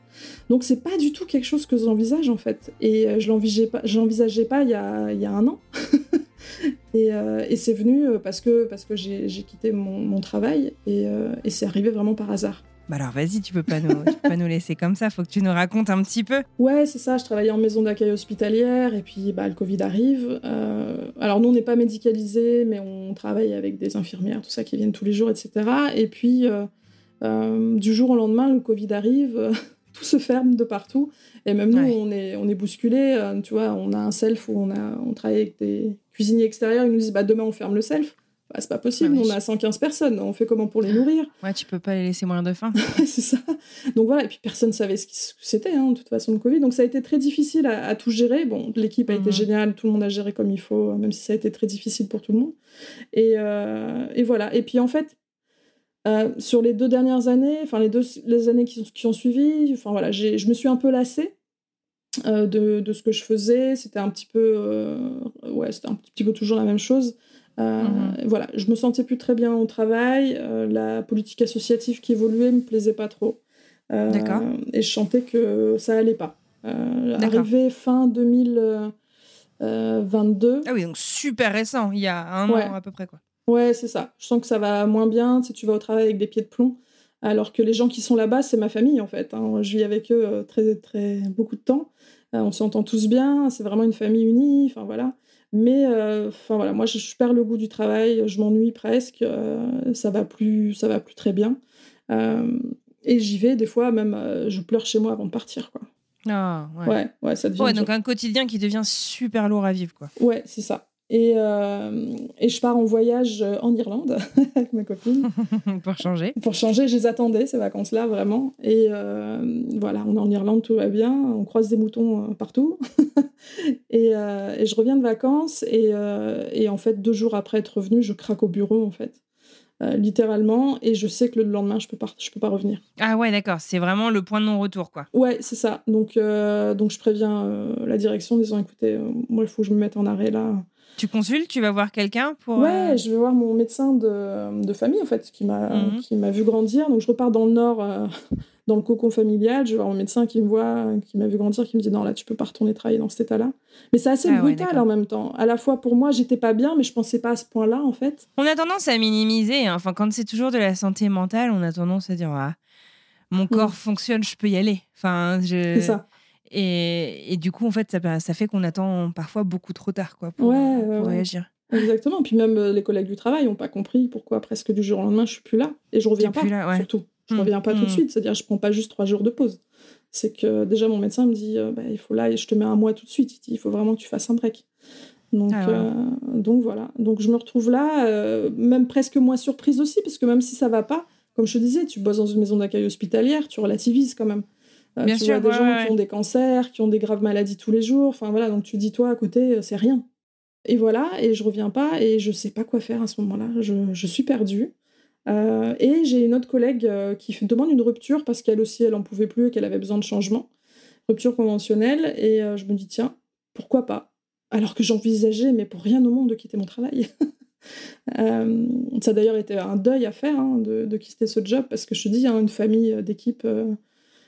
Donc c'est pas du tout quelque chose que j'envisage en fait. Et je l'envisageais pas, j'envisageais pas il y a, il y a un an. Euh, et, c'est venu euh, parce que, parce que j'ai quitté mon, travail euh, et, c'est arrivé vraiment par hasard. Bah alors vas-y, tu peux pas nous, peux pas nous laisser comme ça, faut que tu nous racontes un petit peu. Ouais, c'est ça, je travaillais en maison d'accueil hospitalière et puis bah, le Covid arrive. alors nous, on n'est pas médicalisés, mais on travaille avec des infirmières, tout ça, qui viennent tous les jours, etc. Et puis du jour au lendemain, le Covid arrive, tout se ferme de partout. Et même nous, on est, on est bousculés. tu vois, on a un self où on, a, on travaille avec des, cuisiniers extérieurs, ils nous disent bah, demain on ferme le self. Bah, c'est pas possible, on a 115 personnes, on fait comment pour les nourrir? Ouais, tu peux pas les laisser mourir de faim. c'est ça. Donc voilà, et puis personne savait ce que c'était, hein, de toute façon, le Covid. Donc ça a été très difficile à, tout gérer. Bon, l'équipe a été mhm. géniale, tout le monde a géré comme il faut, même si ça a été très difficile pour tout le monde. Et, euh, et voilà. Et puis en fait, euh, sur les deux dernières années, enfin les deux les années qui, qui ont suivi, enfin voilà, je me suis un peu lassée euh, de, de, ce que je faisais. C'était un petit peu, euh, ouais, c'était un petit peu toujours la même chose. Mhm. Voilà, je me sentais plus très bien au travail. la politique associative qui évoluait me plaisait pas trop. D'accord. Et je sentais que ça allait pas. arrivé fin 2022. Ah oui, donc super récent, il y a un an à peu près quoi. Ouais, c'est ça. Je sens que ça va moins bien. Si tu vas au travail avec des pieds de plomb, alors que les gens qui sont là-bas, c'est ma famille en fait. Hein. Je vis avec eux très, très beaucoup de temps. Euh, on s'entend tous bien, c'est vraiment une famille unie, enfin voilà. Mais euh, enfin voilà, moi je, perds le goût du travail, je m'ennuie presque, euh, ça va plus, ça va plus très bien. et j'y vais des fois même, je pleure chez moi avant de partir quoi. Ah, ouais. ouais. ça devient. Ouais, donc un quotidien qui devient super lourd à vivre quoi. Ouais, c'est ça. Et, euh, et, je pars en voyage en Irlande avec ma copine. pour changer. Pour changer, je les attendais, ces vacances-là, vraiment. Et euh, voilà, on est en Irlande, tout va bien. On croise des moutons euh, partout. et, et, je reviens de vacances. Et, et, en fait, deux jours après être revenue, je craque au bureau, en fait. littéralement, et je sais que le lendemain, je peux pas, je peux pas revenir. Ah ouais, d'accord, c'est vraiment le point de non-retour, quoi. Ouais, c'est ça. Donc, donc je préviens la direction en disant, écoutez, moi, il faut que je me mette en arrêt là tu consultes, tu vas voir quelqu'un pour. Ouais, euh, je vais voir mon médecin de, de famille en fait, qui m'a mhm. vu grandir. Donc je repars dans le nord, euh, dans le cocon familial. Je vais voir mon médecin qui me voit, qui m'a vu grandir, qui me dit non là tu peux pas retourner travailler dans cet état-là. Mais c'est assez ah brutal en même temps. À la fois pour moi j'étais pas bien, mais je pensais pas à ce point-là en fait. On a tendance à minimiser. Hein. Enfin quand c'est toujours de la santé mentale, on a tendance à dire ah, mon mm. corps fonctionne, je peux y aller. Enfin je. C'est ça. Et, et, du coup, en fait, ça, ça fait qu'on attend parfois beaucoup trop tard quoi, pour, réagir. Exactement. Puis même euh, les collègues du travail n'ont pas compris pourquoi presque du jour au lendemain je suis plus là. Et je reviens pas, surtout. Je ne mmh. reviens pas tout de mmh. suite. C'est-à-dire, je prends pas juste trois jours de pause. C'est que déjà, mon médecin me dit euh, bah, il faut là, je te mets un mois tout de suite. Il, faut vraiment que tu fasses un break. Donc, ah euh, donc voilà. Donc je me retrouve là, même presque moins surprise aussi, parce que même si ça va pas, comme je te disais, tu bosses dans une maison d'accueil hospitalière, tu relativises quand même. Euh, Bien tu sûr, vois des gens qui ont des cancers, qui ont des graves maladies tous les jours. Enfin voilà, donc tu dis toi à côté, euh, c'est rien. Et voilà, et je reviens pas et je sais pas quoi faire à ce moment-là. Je, je suis perdue. Euh, et j'ai une autre collègue qui demande une rupture parce qu'elle aussi, elle en pouvait plus et qu'elle avait besoin de changement. Rupture conventionnelle. Et je me dis, tiens, pourquoi pas? Alors que j'envisageais, mais pour rien au monde, de quitter mon travail. ça a d'ailleurs été un deuil à faire hein, de, de, quitter ce job parce que je te dis, hein, une famille d'équipe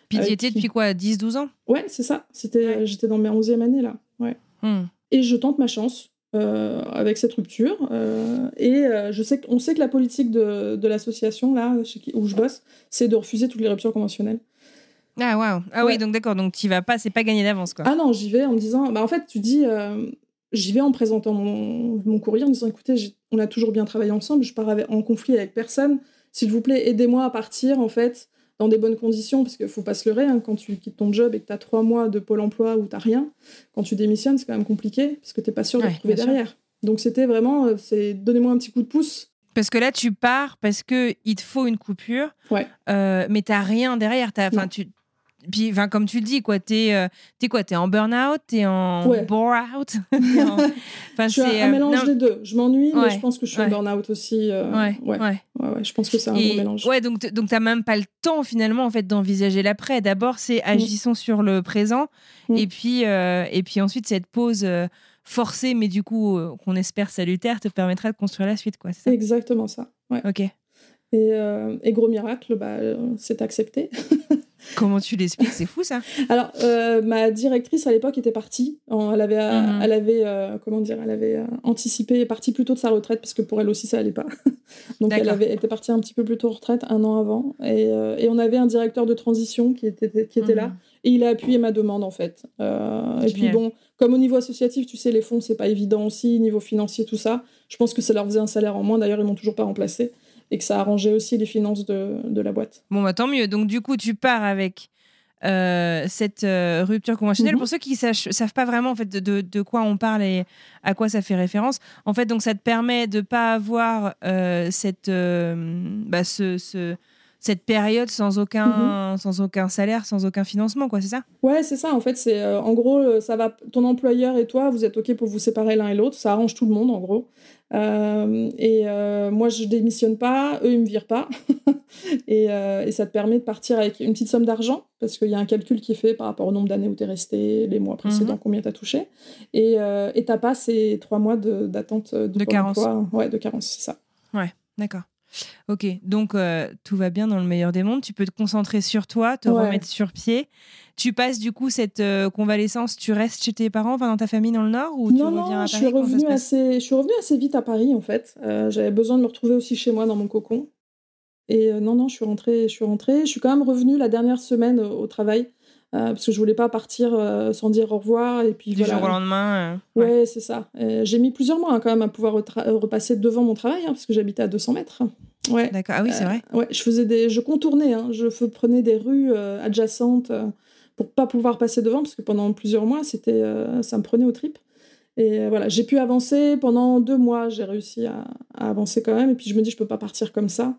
puis tu étais depuis quoi 10-12 ans? Ouais, c'est ça. C'était, J'étais dans mes 11e année là. Ouais. Hmm. Et je tente ma chance euh, avec cette rupture. Euh, et euh, je sais on sait que la politique de, de l'association là, où je bosse, c'est de refuser toutes les ruptures conventionnelles. Ah waouh. Ah oui, donc d'accord, donc tu vas pas, c'est pas gagné d'avance quoi. Ah non, j'y vais en me disant, bah en fait, tu dis, j'y vais en présentant mon, mon, courrier en disant, écoutez, on a toujours bien travaillé ensemble, je pars en conflit avec personne, s'il vous plaît, aidez-moi à partir en fait dans des bonnes conditions, parce qu'il ne faut pas se leurrer, hein, quand tu quittes ton job et que tu as trois mois de pôle emploi où tu n'as rien, quand tu démissionnes, c'est quand même compliqué, parce que tu n'es pas sûr de trouver derrière. Donc c'était vraiment, euh, c'est donnez-moi un petit coup de pouce. Parce que là, tu pars parce qu'il te faut une coupure, ouais. euh, mais tu n'as rien derrière. As, tu, puis, enfin, comme tu le dis, quoi, t'es, euh, es quoi T'es en burn-out T'es en bore-out? Enfin, Je suis un, euh, mélange des deux. Je m'ennuie, mais je pense que je suis en burn-out aussi. Euh, ouais. Ouais. ouais. Je pense que c'est un bon mélange. Ouais, donc, donc t'as même pas le temps, finalement, en fait, d'envisager l'après. D'abord, c'est mm. agissons sur le présent. Mm. Et, puis, et puis ensuite, cette pause forcée, mais du coup, qu'on espère salutaire, te permettra de construire la suite, quoi. C'est exactement ça. Ouais. Ok. Et, et, gros miracle, bah, c'est accepté. Comment tu l'expliques? C'est fou ça. Alors, euh, ma directrice à l'époque était partie. Elle avait, euh, mhm. elle avait euh, comment dire, elle avait anticipé, partie plus tôt de sa retraite parce que pour elle aussi ça allait pas. Donc elle avait était partie un petit peu plus tôt en retraite, un an avant. Et, et on avait un directeur de transition qui était, qui était là mhm. et il a appuyé ma demande en fait. et puis bon, comme au niveau associatif, tu sais, les fonds c'est pas évident aussi, niveau financier tout ça. Je pense que ça leur faisait un salaire en moins. D'ailleurs, ils m'ont toujours pas remplacé et que ça arrangeait aussi les finances de, de la boîte. Bon, bah, tant mieux. Donc, du coup, tu pars avec euh, cette euh, rupture conventionnelle. Mhm. Pour ceux qui ne savent pas vraiment en fait, de, de, quoi on parle et à quoi ça fait référence, en fait, donc ça te permet de ne pas avoir euh, cette, bah, ce, ce cette période sans aucun, mhm. sans aucun salaire, sans aucun financement, quoi, c'est ça? Ouais, c'est ça. En fait, c'est en gros, ça va. Ton employeur et toi, vous êtes ok pour vous séparer l'un et l'autre. Ça arrange tout le monde, en gros. Euh, et euh, moi, je démissionne pas, eux, ils me virent pas. et, euh, et, ça te permet de partir avec une petite somme d'argent, parce qu'il y a un calcul qui est fait par rapport au nombre d'années où tu es resté, les mois précédents, mhm. combien tu as touché. Et tu n'as pas ces trois mois d'attente de, de, carence. Ouais, de carence, c'est ça. Ouais, d'accord. Ok, donc tout va bien dans le meilleur des mondes. Tu peux te concentrer sur toi, te remettre sur pied. Tu passes du coup cette euh, convalescence, tu restes chez tes parents, enfin, dans ta famille dans le Nord ou tu non, reviens non, je suis revenue assez, je suis revenue assez vite à Paris en fait. Euh, j'avais besoin de me retrouver aussi chez moi dans mon cocon. Et euh, non, non, je suis rentrée, je suis rentrée. Je suis quand même revenue la dernière semaine au, travail parce que je voulais pas partir sans dire au revoir et puis du jour au lendemain. ouais, c'est ça. J'ai mis plusieurs mois hein, quand même à pouvoir repasser devant mon travail hein, parce que j'habitais à 200 mètres. Ouais. D'accord. Ah oui, c'est vrai. ouais, je faisais des, je contournais, hein, je prenais des rues adjacentes pour pas pouvoir passer devant parce que pendant plusieurs mois c'était euh, ça me prenait aux tripes Et voilà, j'ai pu avancer pendant deux mois, j'ai réussi à, avancer quand même. Et puis je me dis, je peux pas partir comme ça.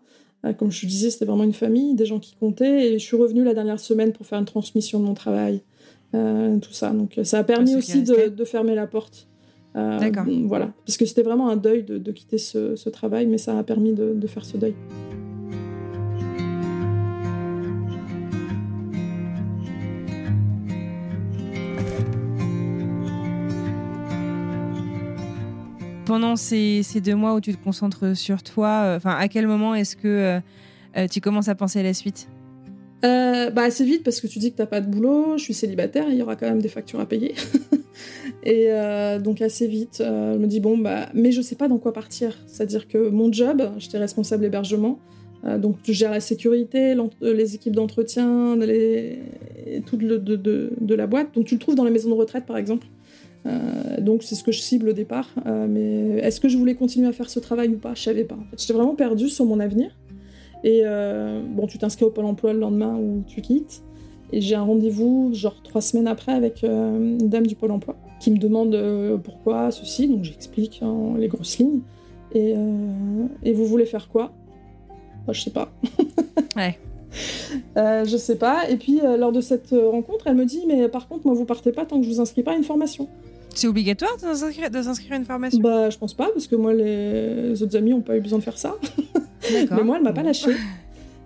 Comme je disais, c'était vraiment une famille, des gens qui comptaient. Et je suis revenue la dernière semaine pour faire une transmission de mon travail, tout ça. Donc ça a permis aussi de, fermer la porte. D'accord. Voilà, parce que c'était vraiment un deuil de, quitter ce, travail, mais ça a permis de faire ce deuil. Pendant ces, deux mois où tu te concentres sur toi, euh, enfin, à quel moment est-ce que euh, euh, tu commences à penser à la suite? Bah assez vite parce que tu dis que t'as pas de boulot, je suis célibataire, il y aura quand même des factures à payer. et donc assez vite, je me dis bon bah mais je sais pas dans quoi partir. C'est-à-dire que mon job, j'étais responsable hébergement, donc je gère la sécurité, les équipes d'entretien, les... tout de, de, la boîte. Donc tu le trouves dans les maisons de retraite par exemple? Euh, donc c'est ce que je cible au départ. Euh, mais est-ce que je voulais continuer à faire ce travail ou pas? Je savais pas. En fait, j'étais vraiment perdue sur mon avenir. Et euh, bon, tu t'inscris au Pôle Emploi le lendemain où tu quittes. Et j'ai un rendez-vous, genre trois semaines après, avec une dame du Pôle Emploi qui me demande pourquoi ceci. Donc j'explique les grosses lignes. Et, et, vous voulez faire quoi? Bah, Je sais pas. ouais. je sais pas. Et puis, lors de cette rencontre, elle me dit Mais par contre, moi, vous partez pas tant que je vous inscris pas à une formation. C'est obligatoire de s'inscrire à une formation? Bah, je pense pas, parce que moi, les autres amis n'ont pas eu besoin de faire ça. Mais moi, elle m'a pas lâché.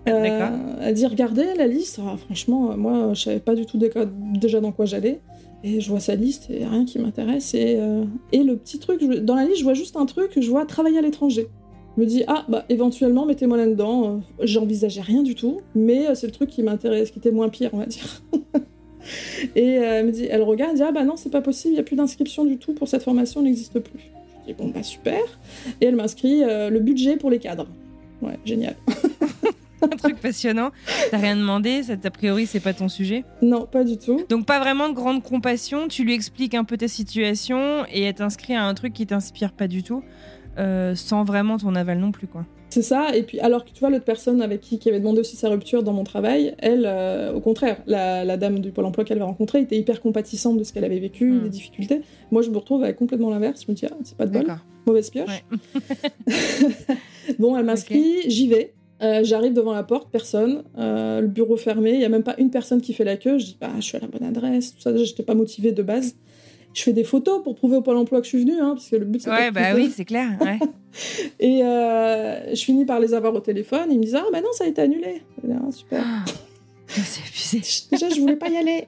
Euh, elle dit regardez la liste. Ah, franchement, moi, je savais pas du tout déjà dans quoi j'allais. Et je vois sa liste et rien qui m'intéresse. Et, euh, et, le petit truc, dans la liste, je vois juste un truc, je vois travailler à l'étranger. Je me dis, ah, bah éventuellement, mettez-moi là-dedans. J'envisageais rien du tout, mais c'est le truc qui m'intéresse, qui était moins pire, on va dire. Et euh, elle me dit, elle regarde, elle dit, ah bah non, c'est pas possible, il n'y a plus d'inscription du tout pour cette formation, elle n'existe plus. Je dis, bon, bah super. Et elle m'inscrit euh, le budget pour les cadres. Ouais, génial. un truc passionnant. T'as rien demandé, ça, a priori, c'est pas ton sujet? Non, pas du tout. Donc, pas vraiment de grande compassion. Tu lui expliques un peu ta situation et elle t'inscrit à un truc qui t'inspire pas du tout, euh, sans vraiment ton aval non plus, quoi. C'est ça, et puis alors que tu vois, l'autre personne avec qui, qui avait demandé aussi sa rupture dans mon travail, elle, euh, au contraire, la, dame du Pôle emploi qu'elle avait rencontrée était hyper compatissante de ce qu'elle avait vécu, hmm. des difficultés. Moi, je me retrouve avec complètement l'inverse. Je me dis, ah, c'est pas de bol, mauvaise pioche. bon, elle m'inscrit, j'y vais. Euh, j'arrive devant la porte, personne, euh, le bureau fermé, il y a même pas une personne qui fait la queue. Je dis, bah, je suis à la bonne adresse, tout ça. J'étais pas motivée de base je fais des photos pour prouver au Pôle emploi que je suis venue, hein, parce que le but c'est Ouais, bah oui, c'est clair. Ouais. et euh, je finis par les avoir au téléphone. Ils me disent Ah, bah non, ça a été annulé. Ah, super. c'est épuisé. Déjà, je voulais pas y aller.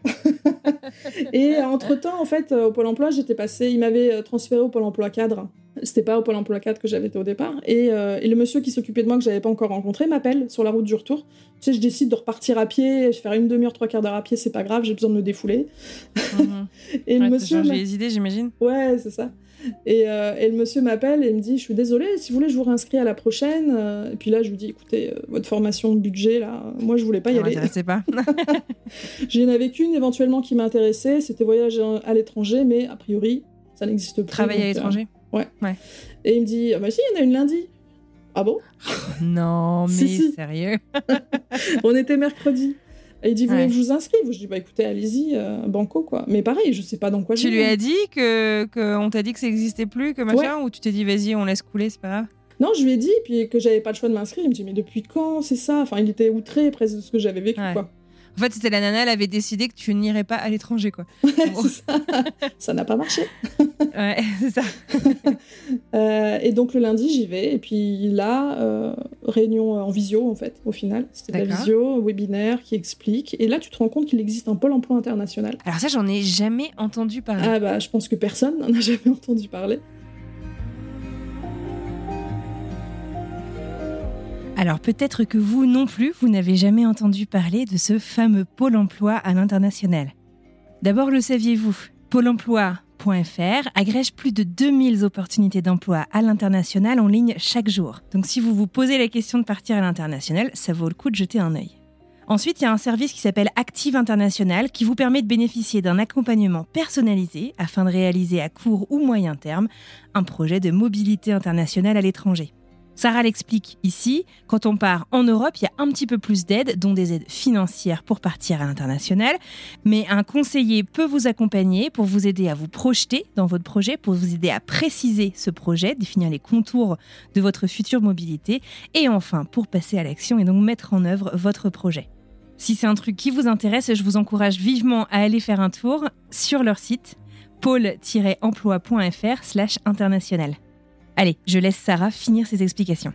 et entre-temps, en fait, au Pôle emploi, j'étais passée. Ils m'avaient euh, transféré au Pôle emploi cadre. C'était pas au Pôle emploi 4 que j'avais été au départ. Euh, et, le monsieur qui s'occupait de moi, que j'avais pas encore rencontré, m'appelle sur la route du retour. Tu sais, je décide de repartir à pied, faire une demi-heure, trois quarts d'heure à pied, c'est pas grave, j'ai besoin de me défouler. Mhm. et le monsieur. les idées, j'imagine. Ouais, c'est ça. Euh, et, le monsieur m'appelle et me dit Je suis désolée, si vous voulez, je vous réinscris à la prochaine. Euh, et puis là, je lui dis Écoutez, votre formation de budget, là, moi, je voulais pas y aller. Ça pas. J'en avais qu'une éventuellement qui m'intéressait, c'était voyage à l'étranger, mais a priori, ça n'existe plus. Travailler à l'étranger Ouais. Et il me dit ah bah si, il y en a une lundi. Ah bon? Non, mais sérieux? On était mercredi. Et il dit, vous voulez que je vous inscrive Je dis, bah écoutez, allez-y, euh, banco, quoi. Mais pareil, je sais pas dans quoi Tu lui as dit que, que on t'a dit que ça existait plus, que machin, ou tu t'es dit, vas-y, on laisse couler, c'est pas grave? Non, je lui ai dit, puis que j'avais pas le choix de m'inscrire. Il me dit, mais depuis quand? C'est ça? Enfin, il était outré presque de ce que j'avais vécu, quoi. En fait, c'était la nana, elle avait décidé que tu n'irais pas à l'étranger, quoi. ça n'a pas marché. ouais, c'est ça. Euh, et donc le lundi, j'y vais. Et puis là, euh, réunion en visio, en fait, au final. C'était la visio, webinaire qui explique. Et là, tu te rends compte qu'il existe un pôle emploi international. Alors ça, j'en ai jamais entendu parler. Ah bah, je pense que personne n'en a jamais entendu parler. Alors peut-être que vous non plus, vous n'avez jamais entendu parler de ce fameux pôle emploi à l'international. D'abord, le saviez-vous? Pôle emploi.fr agrège plus de 2000 opportunités d'emploi à l'international en ligne chaque jour. Donc si vous vous posez la question de partir à l'international, ça vaut le coup de jeter un œil. Ensuite, il y a un service qui s'appelle Active International qui vous permet de bénéficier d'un accompagnement personnalisé afin de réaliser à court ou moyen terme un projet de mobilité internationale à l'étranger. Sarah l'explique ici, quand on part en Europe, il y a un petit peu plus d'aides, dont des aides financières pour partir à l'international, mais un conseiller peut vous accompagner pour vous aider à vous projeter dans votre projet, pour vous aider à préciser ce projet, définir les contours de votre future mobilité, et enfin pour passer à l'action et donc mettre en œuvre votre projet. Si c'est un truc qui vous intéresse, je vous encourage vivement à aller faire un tour sur leur site pôle-emploi.fr slash international. Allez, je laisse Sarah finir ses explications.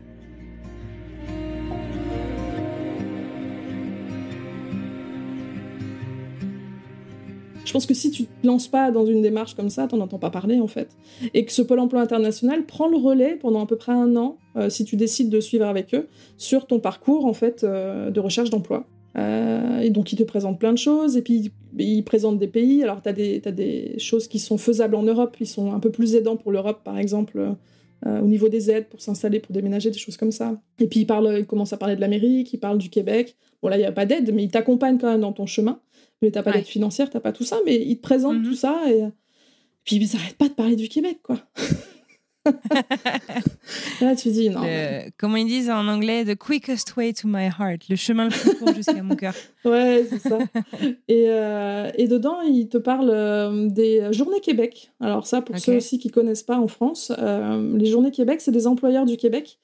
Je pense que si tu te lances pas dans une démarche comme ça, t'en entends pas parler en fait. Et que ce Pôle emploi international prend le relais pendant à peu près un an, euh, si tu décides de suivre avec eux, sur ton parcours en fait euh, de recherche d'emploi. Euh, et donc, ils te présentent plein de choses, et puis ils présentent des pays. Alors, tu as, as, des choses qui sont faisables en Europe, ils sont un peu plus aidants pour l'Europe, par exemple, euh, au niveau des aides pour s'installer, pour déménager, des choses comme ça. Et puis, ils, parlent, ils commencent à parler de l'Amérique, ils parlent du Québec. Bon, là, il n'y a pas d'aide, mais ils t'accompagnent quand même dans ton chemin. Mais tu n'as pas d'aide financière, tu n'as pas tout ça, mais ils te présentent mhm. tout ça, et puis ils n'arrêtent pas de parler du Québec, quoi. Là, tu dis non. Comment ils disent en anglais, the quickest way to my heart, le chemin le plus court jusqu'à mon cœur. Ouais, c'est ça. Et, euh, et, dedans, ils te parlent euh, des Journées Québec. Alors ça, pour ceux aussi qui connaissent pas en France, euh, les Journées Québec, c'est des employeurs du Québec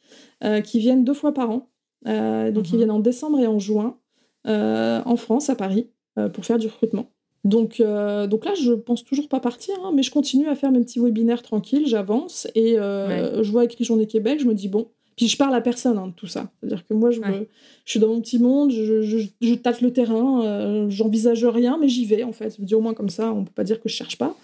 qui viennent deux fois par an. donc ils mhm. viennent en décembre et en juin en France, à Paris, pour faire du recrutement. Donc, euh, donc là, je pense toujours pas partir, hein, mais je continue à faire mes petits webinaires tranquilles, j'avance et euh, je vois écrit Journée Québec, je me dis bon. Puis je parle à personne hein, de tout ça. C'est-à-dire que moi, je, je, suis dans mon petit monde, je, je, je tâte le terrain, euh, j'envisage rien, mais j'y vais en fait. Je me dis au moins comme ça, on peut pas dire que je cherche pas.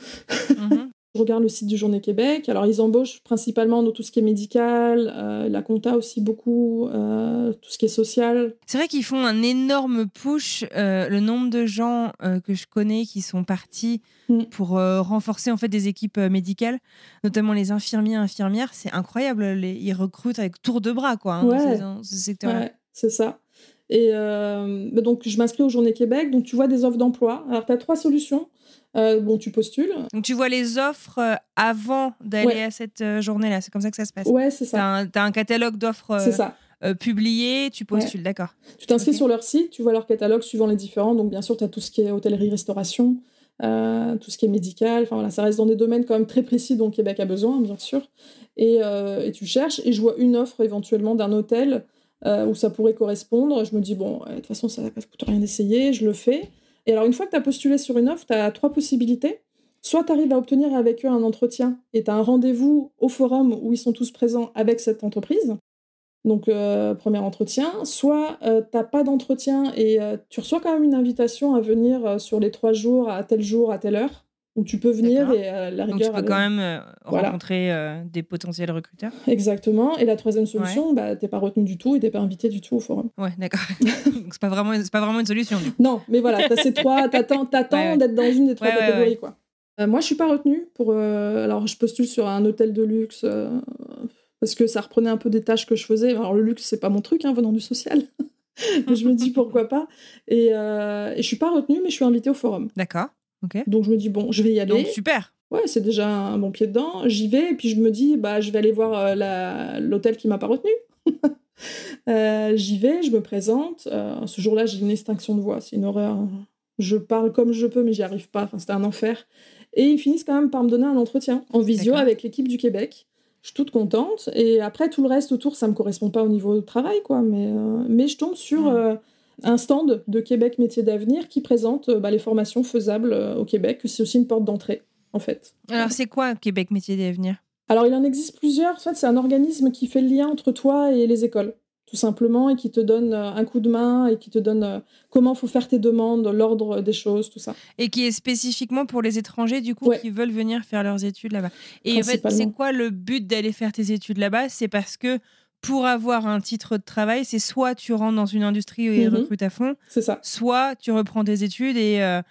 Mhm. Je regarde le site du Journée Québec. Alors, ils embauchent principalement dans tout ce qui est médical, euh, la compta aussi beaucoup, euh, tout ce qui est social. C'est vrai qu'ils font un énorme push. Euh, le nombre de gens que je connais qui sont partis mm. pour renforcer en fait des équipes médicales, notamment les infirmiers, infirmières, c'est incroyable. Les, ils recrutent avec tour de bras, quoi, hein, dans, ce secteur-là. Ouais, c'est ça. Et donc, je m'inscris au Journée Québec. Donc, tu vois des offres d'emploi. Alors, tu as trois solutions. Euh, bon, tu postules. Donc tu vois les offres euh, avant d'aller à cette euh, journée-là. C'est comme ça que ça se passe. Ouais, c'est ça. Tu as, un catalogue d'offres publié, tu postules, d'accord. Tu t'inscris sur leur site, tu vois leur catalogue suivant les différents. Donc bien sûr, tu as tout ce qui est hôtellerie, restauration, tout ce qui est médical. Enfin voilà, ça reste dans des domaines quand même très précis dont Québec a besoin, bien sûr. Et, et tu cherches. Et je vois une offre éventuellement d'un hôtel où ça pourrait correspondre. Je me dis, bon, de toute façon, ça ne coûte rien d'essayer, je le fais. Et alors, une fois que tu as postulé sur une offre, tu as trois possibilités. Soit tu arrives à obtenir avec eux un entretien et tu as un rendez-vous au forum où ils sont tous présents avec cette entreprise. Donc, euh, premier entretien. Soit euh, tu n'as pas d'entretien et euh, tu reçois quand même une invitation à venir sur les trois jours, à tel jour, à telle heure où tu peux venir et euh, la rigueur. Donc tu peux quand même euh, rencontrer euh, des potentiels recruteurs. Exactement. Et la troisième solution, ouais. bah, t'es pas retenu du tout et t'es pas invité du tout au forum. Ouais, d'accord. Donc c'est pas vraiment, c'est pas vraiment une solution. Non, mais voilà, t'as ces trois, t'attends, t'attends d'être dans une des trois catégories quoi. moi, je suis pas retenue pour. alors, je postule sur un hôtel de luxe parce que ça reprenait un peu des tâches que je faisais. Alors, le luxe, c'est pas mon truc, hein, venant du social. je me dis pourquoi pas. Et, et je suis pas retenue, mais je suis invitée au forum. D'accord. Donc je me dis, bon, je vais y aller. Donc super. Ouais, c'est déjà un bon pied dedans. J'y vais et puis je me dis, bah, je vais aller voir euh, l'hôtel qui m'a pas retenu. Euh, j'y vais, je me présente. Euh, ce jour-là, j'ai une extinction de voix, c'est une horreur. Je parle comme je peux, mais j'y arrive pas. Enfin, c'était un enfer. Et ils finissent quand même par me donner un entretien en visio avec l'équipe du Québec. Je suis toute contente. Et après, tout le reste autour, ça me correspond pas au niveau de travail, quoi. Mais, mais je tombe sur un stand de Québec Métiers d'Avenir qui présente euh, bah, les formations faisables euh, au Québec. C'est aussi une porte d'entrée, en fait. Alors, c'est quoi Québec Métiers d'Avenir? Alors, il en existe plusieurs. En fait, c'est un organisme qui fait le lien entre toi et les écoles, tout simplement, et qui te donne euh, un coup de main et qui te donne comment faut faire tes demandes, l'ordre des choses, tout ça. Et qui est spécifiquement pour les étrangers, du coup, qui veulent venir faire leurs études là-bas. Et en fait, c'est quoi le but d'aller faire tes études là-bas? C'est parce que pour avoir un titre de travail, c'est soit tu rentres dans une industrie et mmh. recrutes à fond, c'est ça. soit tu reprends tes études et euh,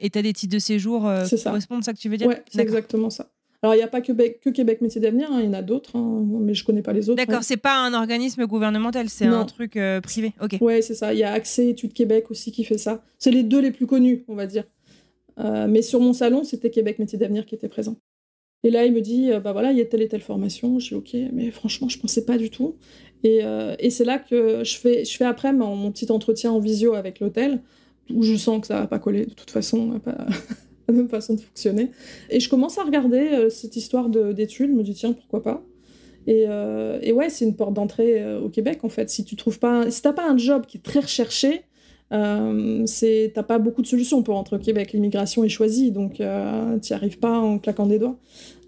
tu as des titres de séjour euh, qui correspondent, ça que tu veux dire c'est exactement ça. Alors, il n'y a pas que, que Québec Métiers d'Avenir, hein, il y en a d'autres, hein, mais je ne connais pas les autres. D'accord, ce c'est pas un organisme gouvernemental, c'est un truc euh, privé. Ok. Ouais, c'est ça. Il y a Accès Études Québec aussi qui fait ça. C'est les deux les plus connus, on va dire. mais sur mon salon, c'était Québec Métiers d'Avenir qui était présent. Et là, il me dit, bah voilà, il y a telle et telle formation. Je dis, ok, mais franchement, je pensais pas du tout. Et, et c'est là que je fais, je fais après mon, petit entretien en visio avec l'hôtel, où je sens que ça va pas coller de toute façon, pas la même façon de fonctionner. Et je commence à regarder cette histoire d'études, je me dis, tiens, pourquoi pas? Et, et, ouais, c'est une porte d'entrée au Québec en fait. Si tu trouves pas, si t'as pas un job qui est très recherché, euh, t'as pas beaucoup de solutions pour rentrer au Québec. L'immigration est choisie, donc euh, tu n'y arrives pas en claquant des doigts.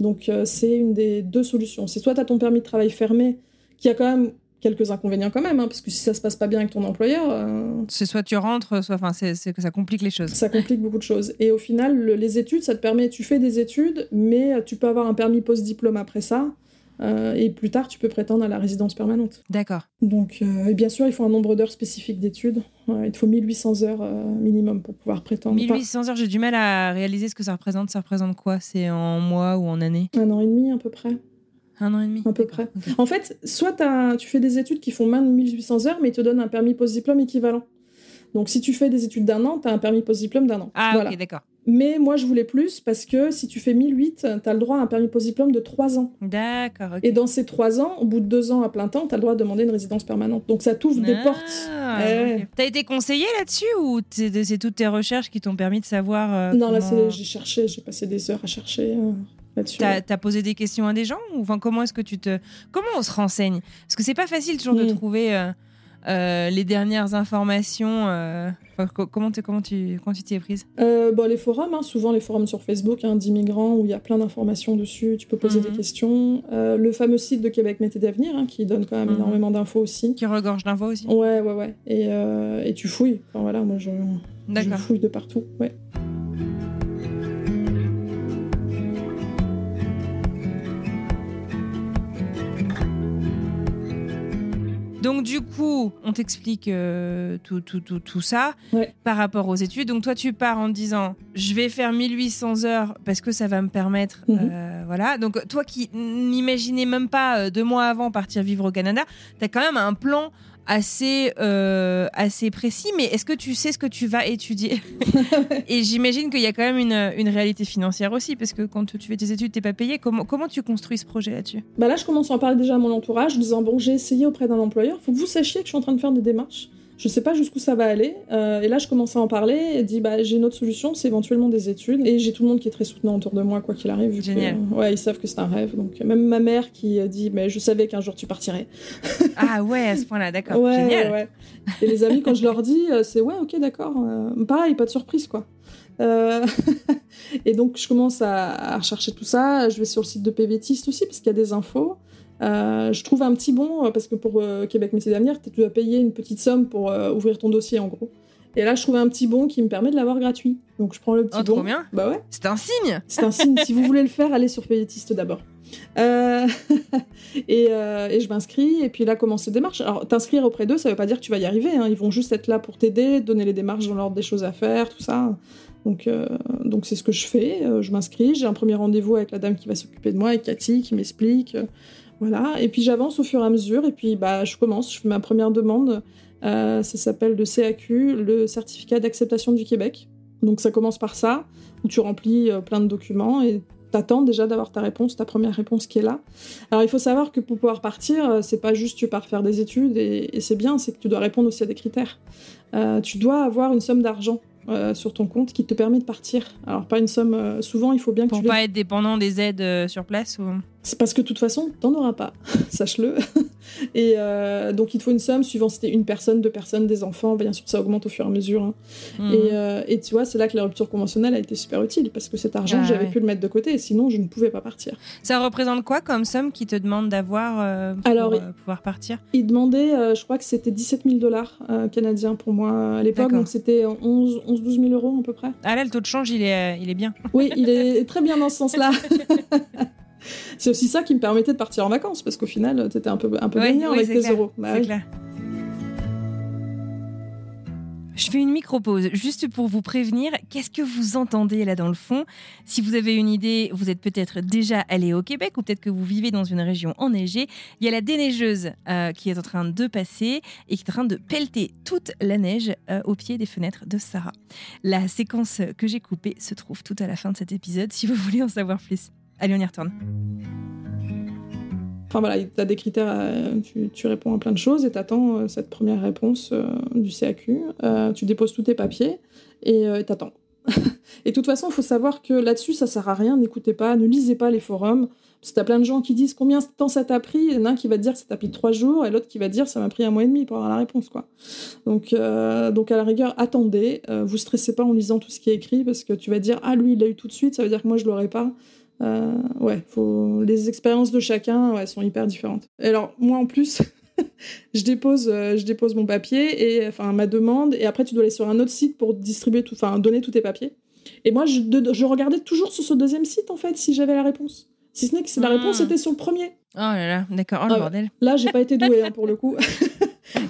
Donc euh, c'est une des deux solutions. C'est soit tu as ton permis de travail fermé, qui a quand même quelques inconvénients quand même, hein, parce que si ça se passe pas bien avec ton employeur... Euh, c'est soit tu rentres, soit enfin, c'est que ça complique les choses. Ça complique beaucoup de choses. Et au final, les études, ça te permet, tu fais des études, mais tu peux avoir un permis post-diplôme après ça. Euh, et plus tard, tu peux prétendre à la résidence permanente. D'accord. Donc, euh, et bien sûr, il faut un nombre d'heures spécifiques d'études. il te faut 1800 heures euh, minimum pour pouvoir prétendre. 1800 heures, j'ai du mal à réaliser ce que ça représente. Ça représente quoi? C'est en mois ou en années Un an et demi à peu près. Un an et demi À peu près. En fait, soit tu fais des études qui font moins de 1800 heures, mais ils te donnent un permis post-diplôme équivalent. Donc, si tu fais des études d'un an, tu as un permis post-diplôme d'un an. Ah, ok, d'accord. Mais moi, je voulais plus parce que si tu fais 1008, tu as le droit à un permis post-diplôme de 3 ans. D'accord. Et dans ces 3 ans, au bout de 2 ans à plein temps, tu as le droit de demander une résidence permanente. Donc ça t'ouvre des ah, portes. Eh. T'as été conseillé là-dessus ou c'est toutes tes recherches qui t'ont permis de savoir euh, Non, là, j'ai cherché, j'ai passé des heures à chercher. Euh, là-dessus. T'as as posé des questions à des gens ou enfin comment est-ce que tu te comment on se renseigne? Parce que c'est pas facile toujours de trouver euh, euh, les dernières informations euh, comment, comment tu comment tu t'y es prise? Euh, bah, Les forums, hein, souvent les forums sur Facebook hein, d'immigrants où il y a plein d'informations dessus, tu peux poser des mhm. questions. le fameux site de Québec Mété d'Avenir hein, qui donne quand même mhm. énormément d'infos aussi. Qui regorge d'infos aussi Ouais, ouais, ouais. Et, et tu fouilles. Enfin, voilà, moi je, je fouille de partout. Ouais. Donc du coup, on t'explique euh, tout, tout, tout, tout, ça par rapport aux études. Donc toi, tu pars en disant, je vais faire 1800 heures parce que ça va me permettre, mhm. euh, voilà. Donc toi qui n'imaginais même pas euh, deux mois avant partir vivre au Canada, tu as quand même un plan assez, euh, assez précis, mais est-ce que tu sais ce que tu vas étudier Et j'imagine qu'il y a quand même une, une, réalité financière aussi, parce que quand tu fais tes études, tu n'es pas payé. Comment, comment tu construis ce projet là-dessus? Bah Là, je commence à en parler déjà à mon entourage, en disant, bon, j'ai essayé auprès d'un employeur, il faut que vous sachiez que je suis en train de faire des démarches. Je sais pas jusqu'où ça va aller. Euh, et là, je commence à en parler et dis bah, j'ai une autre solution, c'est éventuellement des études. Et j'ai tout le monde qui est très soutenant autour de moi, quoi qu'il arrive. Génial. ouais, ils savent que c'est un rêve. Donc, même ma mère qui dit mais je savais qu'un jour tu partirais. ah ouais, à ce point-là, d'accord. Ouais, Génial. Ouais. Et les amis, quand je leur dis, euh, c'est ouais, ok, d'accord. Euh, pareil, pas de surprise, quoi. et donc, je commence à, à, rechercher tout ça. Je vais sur le site de PVTiste aussi, parce qu'il y a des infos. Euh, je trouve un petit bon, euh, parce que pour euh, Québec Métier d'avenir, tu dois payer une petite somme pour ouvrir ton dossier en gros. Et là, je trouve un petit bon qui me permet de l'avoir gratuit. Donc je prends le petit oh, bon. Trop bien. Bah ouais. C'est un signe. C'est un signe. si vous voulez le faire, allez sur Payetiste d'abord. et, et, je m'inscris, et puis là commence les démarches. Alors, t'inscrire auprès d'eux, ça veut pas dire que tu vas y arriver. Hein. Ils vont juste être là pour t'aider, donner les démarches dans l'ordre des choses à faire, tout ça. Donc, donc c'est ce que je fais. je m'inscris, j'ai un premier rendez-vous avec la dame qui va s'occuper de moi, avec Cathy, qui m'explique. Voilà, et puis j'avance au fur et à mesure, et puis bah, je commence, je fais ma première demande. Euh, ça s'appelle le CAQ, le certificat d'acceptation du Québec. Donc ça commence par ça, où tu remplis euh, plein de documents et t'attends déjà d'avoir ta réponse, ta première réponse qui est là. Alors il faut savoir que pour pouvoir partir, euh, c'est pas juste tu pars faire des études et, c'est bien, c'est que tu dois répondre aussi à des critères. tu dois avoir une somme d'argent sur ton compte qui te permet de partir. Alors pas une somme, souvent il faut bien que tu... Pour pas être dépendant des aides sur place ou... C'est parce que de toute façon, t'en auras pas, sache-le. Et euh, donc, il te faut une somme suivant si c'était une personne, deux personnes, des enfants. Bien sûr, ça augmente au fur et à mesure. Hein. Mhm. Et, euh, et, tu vois, c'est là que la rupture conventionnelle a été super utile parce que cet argent, ah j'avais pu le mettre de côté. Sinon, je ne pouvais pas partir. Ça représente quoi comme somme qui te demande d'avoir euh, pour Alors, pouvoir partir? Il demandait, je crois que c'était 17 000 dollars canadiens pour moi à l'époque. Donc, c'était 11-12 000 euros à peu près. Ah là, le taux de change, il est, il est bien. Oui, il est très bien dans ce sens-là. c'est aussi ça qui me permettait de partir en vacances, parce qu'au final, t'étais un peu, un peu gagnant avec tes euros. Bah c'est clair. Je fais une micro-pause juste pour vous prévenir. Qu'est-ce que vous entendez là dans le fond? Si vous avez une idée, vous êtes peut-être déjà allé au Québec ou peut-être que vous vivez dans une région enneigée. Il y a la déneigeuse euh, qui est en train de passer et qui est en train de pelleter toute la neige euh, au pied des fenêtres de Sarah. La séquence que j'ai coupée se trouve tout à la fin de cet épisode si vous voulez en savoir plus. Allez, on y retourne. Enfin voilà, tu as des critères, euh, tu, réponds à plein de choses et tu attends euh, cette première réponse euh, du CAQ. tu déposes tous tes papiers et tu attends. et de toute façon, il faut savoir que là-dessus, ça sert à rien. N'écoutez pas, ne lisez pas les forums. Parce que tu as plein de gens qui disent combien de temps ça t'a pris. Il y en a un qui va te dire que ça t'a pris trois jours et l'autre qui va te dire ça m'a pris un mois et demi pour avoir la réponse. quoi. Donc, donc à la rigueur, attendez. vous stressez pas en lisant tout ce qui est écrit parce que tu vas dire ah lui, il l'a eu tout de suite, ça veut dire que moi, je l'aurai pas. Euh, ouais, faut... les expériences de chacun ouais, sont hyper différentes. Et alors, moi en plus, je, dépose, euh, je dépose mon papier, et enfin ma demande, et après tu dois aller sur un autre site pour distribuer tout, enfin donner tous tes papiers. Et moi, je, je, regardais toujours sur ce deuxième site en fait si j'avais la réponse. Si ce n'est que la réponse hmm. était sur le premier. Oh là là, d'accord, oh le ah bordel. Là, j'ai pas été douée hein, pour le coup.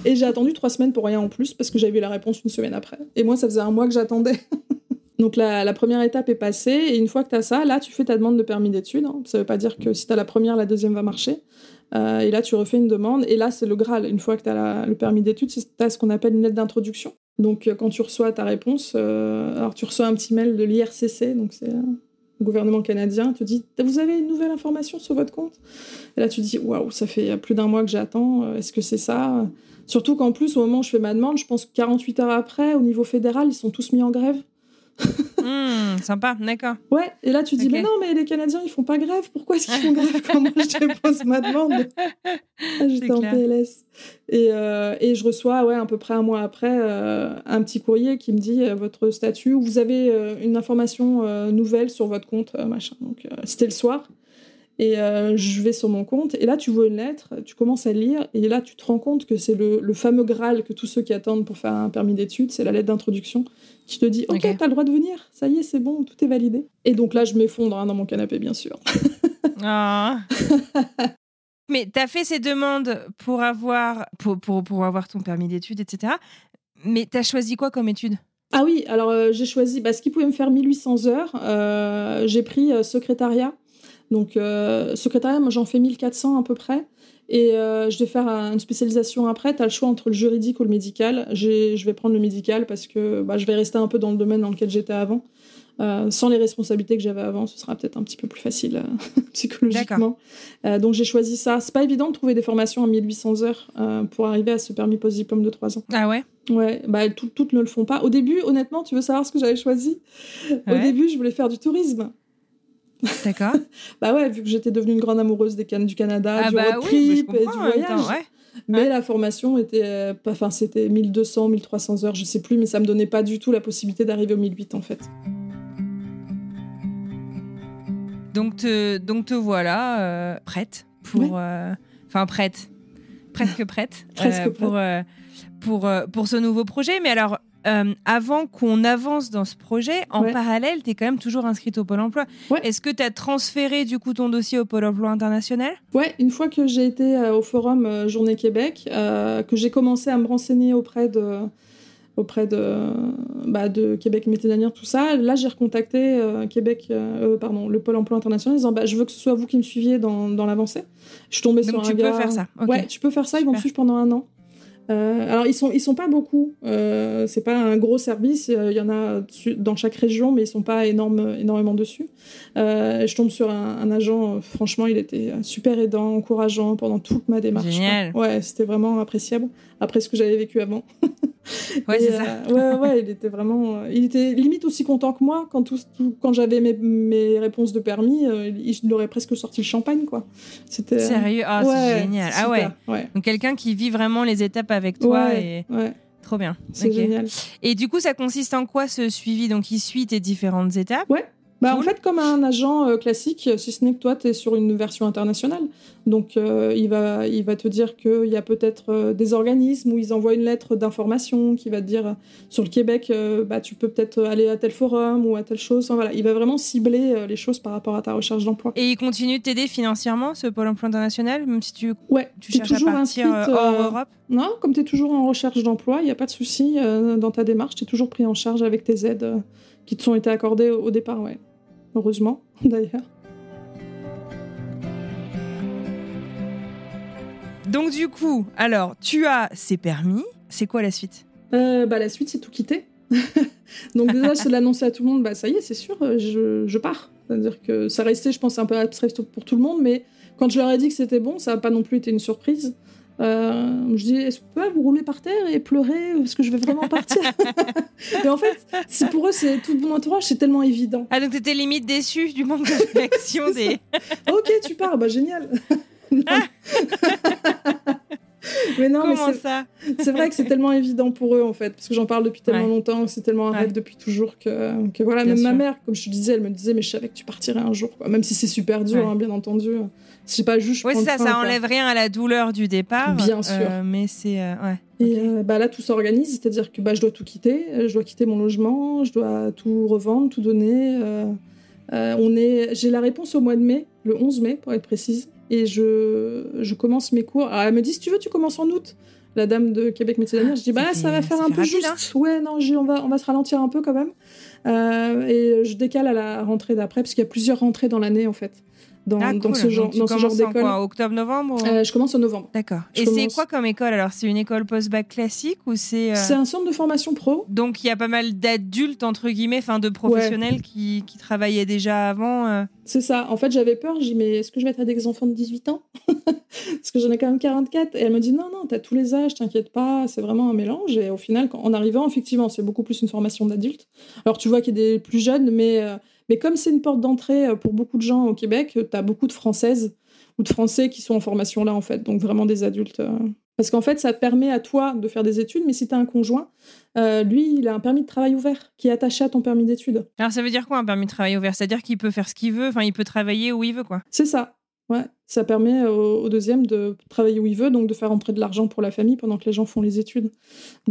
et j'ai attendu trois semaines pour rien en plus parce que j'avais la réponse une semaine après. Et moi, ça faisait un mois que j'attendais. Donc la, première étape est passée, et une fois que tu as ça, là, tu fais ta demande de permis d'études. Hein. Ça ne veut pas dire que si tu as la première, la deuxième va marcher. Euh, et là, tu refais une demande, et là, c'est le Graal. Une fois que tu as le permis d'études, tu as ce qu'on appelle une lettre d'introduction. Donc euh, quand tu reçois ta réponse, euh, alors tu reçois un petit mail de l'IRCC, donc c'est le gouvernement canadien, te dit Vous avez une nouvelle information sur votre compte? Et là, tu dis Waouh, ça fait plus d'un mois que j'attends, est-ce que c'est ça? Surtout qu'en plus, au moment où je fais ma demande, je pense que 48 heures après, au niveau fédéral, ils sont tous mis en grève. Hmm, sympa, d'accord. Ouais, et là tu dis, mais non, mais les Canadiens ils font pas grève, pourquoi est-ce qu'ils font grève quand moi je dépose ma demande ah, J'étais en PLS. Et, euh, et, je reçois, ouais, à peu près un mois après, euh, un petit courrier qui me dit euh, votre statut, vous avez une information nouvelle sur votre compte, machin. Donc c'était le soir. Et je vais sur mon compte, et là tu vois une lettre, tu commences à lire, et là tu te rends compte que c'est le, le, fameux Graal que tous ceux qui attendent pour faire un permis d'études, c'est la lettre d'introduction qui te dit Ok, t'as le droit de venir, ça y est, c'est bon, tout est validé. Et donc là, je m'effondre hein, dans mon canapé, bien sûr. ah. Mais t'as fait ces demandes pour avoir, pour, pour, pour avoir ton permis d'études, etc. Mais t'as choisi quoi comme étude? Ah oui, alors euh, j'ai choisi bah, ce qui pouvait me faire 1800 heures. Euh, j'ai pris euh, secrétariat. Donc, secrétariat, moi j'en fais 1400 à peu près. Et euh, je vais faire une spécialisation après. Tu as le choix entre le juridique ou le médical. Je vais prendre le médical parce que bah, je vais rester un peu dans le domaine dans lequel j'étais avant. Euh, sans les responsabilités que j'avais avant, ce sera peut-être un petit peu plus facile euh, psychologiquement. donc j'ai choisi ça. C'est pas évident de trouver des formations à 1800 heures pour arriver à ce permis post-diplôme de 3 ans. Ah ouais? Ouais, bah, toutes ne le font pas. Au début, honnêtement, tu veux savoir ce que j'avais choisi? Au début, je voulais faire du tourisme. D'accord. bah ouais, vu que j'étais devenue une grande amoureuse des cannes du Canada, ah du bah road trip et du voyage. Mais la formation était, euh, enfin c'était 1200, 1300 heures, je sais plus, mais ça me donnait pas du tout la possibilité d'arriver au 1008 en fait. Donc te, donc te voilà euh, prête pour, euh, enfin prête, presque prête, presque pour pour pour ce nouveau projet. Mais alors euh, avant qu'on avance dans ce projet, en parallèle, tu es quand même toujours inscrite au Pôle emploi. Est-ce que tu as transféré du coup ton dossier au Pôle emploi international? Ouais, une fois que j'ai été euh, au forum euh, Journée Québec, que j'ai commencé à me renseigner auprès de auprès de, bah, de Québec Météo tout ça. Là, j'ai recontacté Québec, pardon, le Pôle emploi international en disant bah, Je veux que ce soit vous qui me suiviez dans, dans l'avancée. Je suis tombée sur un tu peux faire ça. Ouais, tu peux faire ça. Ils vont me suivre pendant un an. Euh, alors ils sont ils sont pas beaucoup. Euh, c'est pas un gros service. Il y en a dans chaque région, mais ils sont pas énorme, énormément dessus. Euh, je tombe sur un, agent. franchement, il était super aidant, encourageant pendant toute ma démarche. Génial. Ouais, c'était vraiment appréciable après ce que j'avais vécu avant. ouais, c'est ça. ouais, ouais, il était vraiment. Il était limite aussi content que moi quand tout, quand j'avais mes, mes, réponses de permis. il aurait presque sorti le champagne, quoi. C'était. Sérieux, ah, c'est génial. ah ouais. ouais. Donc quelqu'un qui vit vraiment les étapes avec toi. et... Trop bien. C'est génial. Et du coup, ça consiste en quoi ce suivi? Donc, il suit tes différentes étapes? Ouais. Bah, En fait, comme un agent euh, classique, si ce n'est que toi, tu es sur une version internationale. Donc, euh, il, va, il va te dire qu'il y a peut-être euh, des organismes où ils envoient une lettre d'information qui va te dire sur le Québec, bah, tu peux peut-être aller à tel forum ou à telle chose. voilà, il va vraiment cibler les choses par rapport à ta recherche d'emploi. Et il continue de t'aider financièrement, ce Pôle emploi international, même si tu, ouais, tu cherches toujours à partir hors Europe Non, comme tu es toujours en recherche d'emploi, il n'y a pas de souci dans ta démarche. Tu es toujours pris en charge avec tes aides qui te sont été accordées au départ. Ouais heureusement d'ailleurs. Donc du coup, alors tu as ces permis, c'est quoi la suite? Euh, bah, La suite c'est tout quitter. Donc déjà, je l'annoncer à tout le monde, bah ça y est, c'est sûr, je, je pars. C'est-à-dire que ça restait, je pense, un peu abstrait pour tout le monde, mais quand je leur ai dit que c'était bon, ça n'a pas non plus été une surprise. Euh, je dis, est-ce que vous pouvez vous rouler par terre et pleurer parce que je vais vraiment partir? Et en fait, c'est pour eux, c'est tout mon entourage, c'est tellement évident. Ah donc t'étais limite déçu du manque de réaction des. ok, tu pars, bah génial. mais non, Comment ça? C'est vrai que c'est tellement évident pour eux en fait, parce que j'en parle depuis tellement longtemps, c'est tellement un rêve depuis toujours que, que voilà. même ma mère, comme je te disais, elle me disait, mais je savais que tu partirais un jour, quoi. Même si c'est super dur, hein, bien entendu. C'est pas juste. Oui, ça, ça enlève rien à la douleur du départ. Bien sûr. Euh, mais c'est. Euh, ouais. Et euh, bah, là, tout s'organise, c'est-à-dire que bah, je dois tout quitter, je dois quitter mon logement, je dois tout revendre, tout donner. on est... J'ai la réponse au mois de mai, le 11 mai pour être précise, et je, je commence mes cours. Alors, elle me dit si tu veux, tu commences en août. La dame de Québec médecine Je dis bah ça va faire un peu juste. Hein. ouais, non, on va, on va se ralentir un peu quand même. et je décale à la rentrée d'après, parce qu'il y a plusieurs rentrées dans l'année en fait dans, ah, ce genre, dans ce genre d'école. Octobre, novembre euh, Je commence en novembre. D'accord. Et c'est quoi comme école? Alors C'est une école post-bac classique ou c'est euh, C'est un centre de formation pro. Donc il y a pas mal d'adultes entre guillemets, enfin de professionnels qui, qui, travaillaient déjà avant. Euh? C'est ça. En fait, j'avais peur. J'ai dit mais est-ce que je vais être avec des enfants de 18 ans? Parce que j'en ai quand même 44. Et elle me dit non non, t'as tous les âges, t'inquiète pas. C'est vraiment un mélange. Et au final, en arrivant, effectivement, c'est beaucoup plus une formation d'adultes. Alors tu vois qu'il y a des plus jeunes, mais mais comme c'est une porte d'entrée euh, pour beaucoup de gens au Québec, euh, tu as beaucoup de Françaises ou de Français qui sont en formation là, en fait. Donc vraiment des adultes. Euh. Parce qu'en fait, ça te permet à toi de faire des études, mais si tu as un conjoint, lui, il a un permis de travail ouvert qui est attaché à ton permis d'études. Alors ça veut dire quoi un permis de travail ouvert? C'est-à-dire qu'il peut faire ce qu'il veut, enfin il peut travailler où il veut, quoi. C'est ça. Ouais, ça permet au, deuxième de travailler où il veut, donc de faire entrer de l'argent pour la famille pendant que les gens font les études.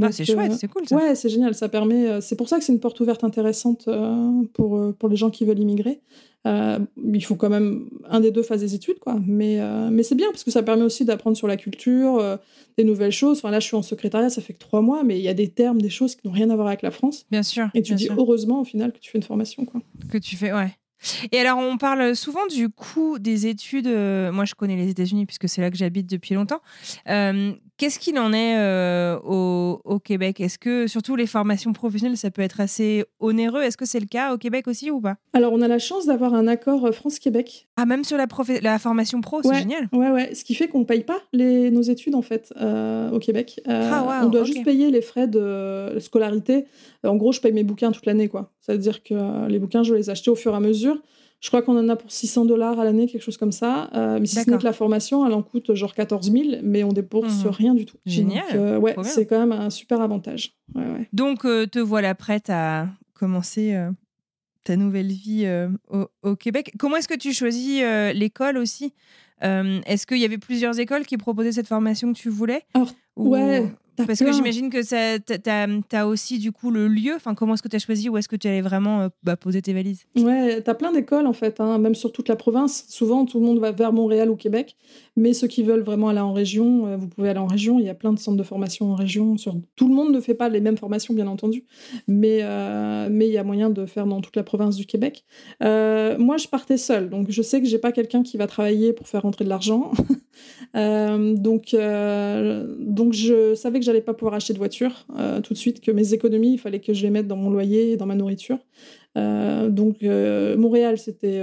ah, c'est chouette, c'est cool ça. Ouais, c'est génial. Ça permet. Euh, c'est pour ça que c'est une porte ouverte intéressante euh, pour, euh, pour les gens qui veulent immigrer. il faut quand même un des deux fasse des études, quoi. Mais, mais c'est bien parce que ça permet aussi d'apprendre sur la culture, des nouvelles choses. Enfin là, je suis en secrétariat, ça fait que trois mois, mais il y a des termes, des choses qui n'ont rien à voir avec la France. Bien sûr. Et tu dis heureusement au final que tu fais une formation, quoi. Que tu fais, ouais. Et alors, on parle souvent du coût des études. Euh, moi, je connais les États-Unis puisque c'est là que j'habite depuis longtemps. Euh, qu'est-ce qu'il en est euh, au, Québec? Est-ce que, surtout les formations professionnelles, ça peut être assez onéreux? Est-ce que c'est le cas au Québec aussi ou pas? Alors, on a la chance d'avoir un accord France-Québec. Ah, même sur la, la formation pro, c'est génial. Ouais, ouais. Ce qui fait qu'on ne paye pas les, nos études, en fait, au Québec. Ah, on doit juste payer les frais de scolarité. En gros, je paye mes bouquins toute l'année, quoi. C'est-à-dire que les bouquins, je vais les acheter au fur et à mesure. Je crois qu'on en a pour 600 dollars à l'année, quelque chose comme ça. Euh, mais si ce n'est que la formation, elle en coûte genre 14 000, mais on débourse mmh. rien du tout. Génial. Euh, ouais, c'est quand même un super avantage. Donc, euh, te voilà prête à commencer ta nouvelle vie au, Québec. Comment est-ce que tu choisis l'école aussi? Est-ce qu'il y avait plusieurs écoles qui proposaient cette formation que tu voulais? Alors, ouais. Parce que j'imagine que tu as, aussi du coup le lieu. Enfin, comment est-ce que tu as choisi Où est-ce que tu allais vraiment euh, bah, poser tes valises? Ouais, tu as plein d'écoles en fait, hein, même sur toute la province. Souvent, tout le monde va vers Montréal ou Québec. Mais ceux qui veulent vraiment aller en région, euh, vous pouvez aller en région. Il y a plein de centres de formation en région. Sur... Tout le monde ne fait pas les mêmes formations, bien entendu. Mais euh, mais il y a moyen de faire dans toute la province du Québec. moi, je partais seule. Donc, je sais que j'ai pas quelqu'un qui va travailler pour faire rentrer de l'argent. donc, donc, je savais que j'allais pas pouvoir acheter de voiture euh, tout de suite, que mes économies, il fallait que je les mette dans mon loyer et dans ma nourriture. Euh, donc euh, Montréal, c'était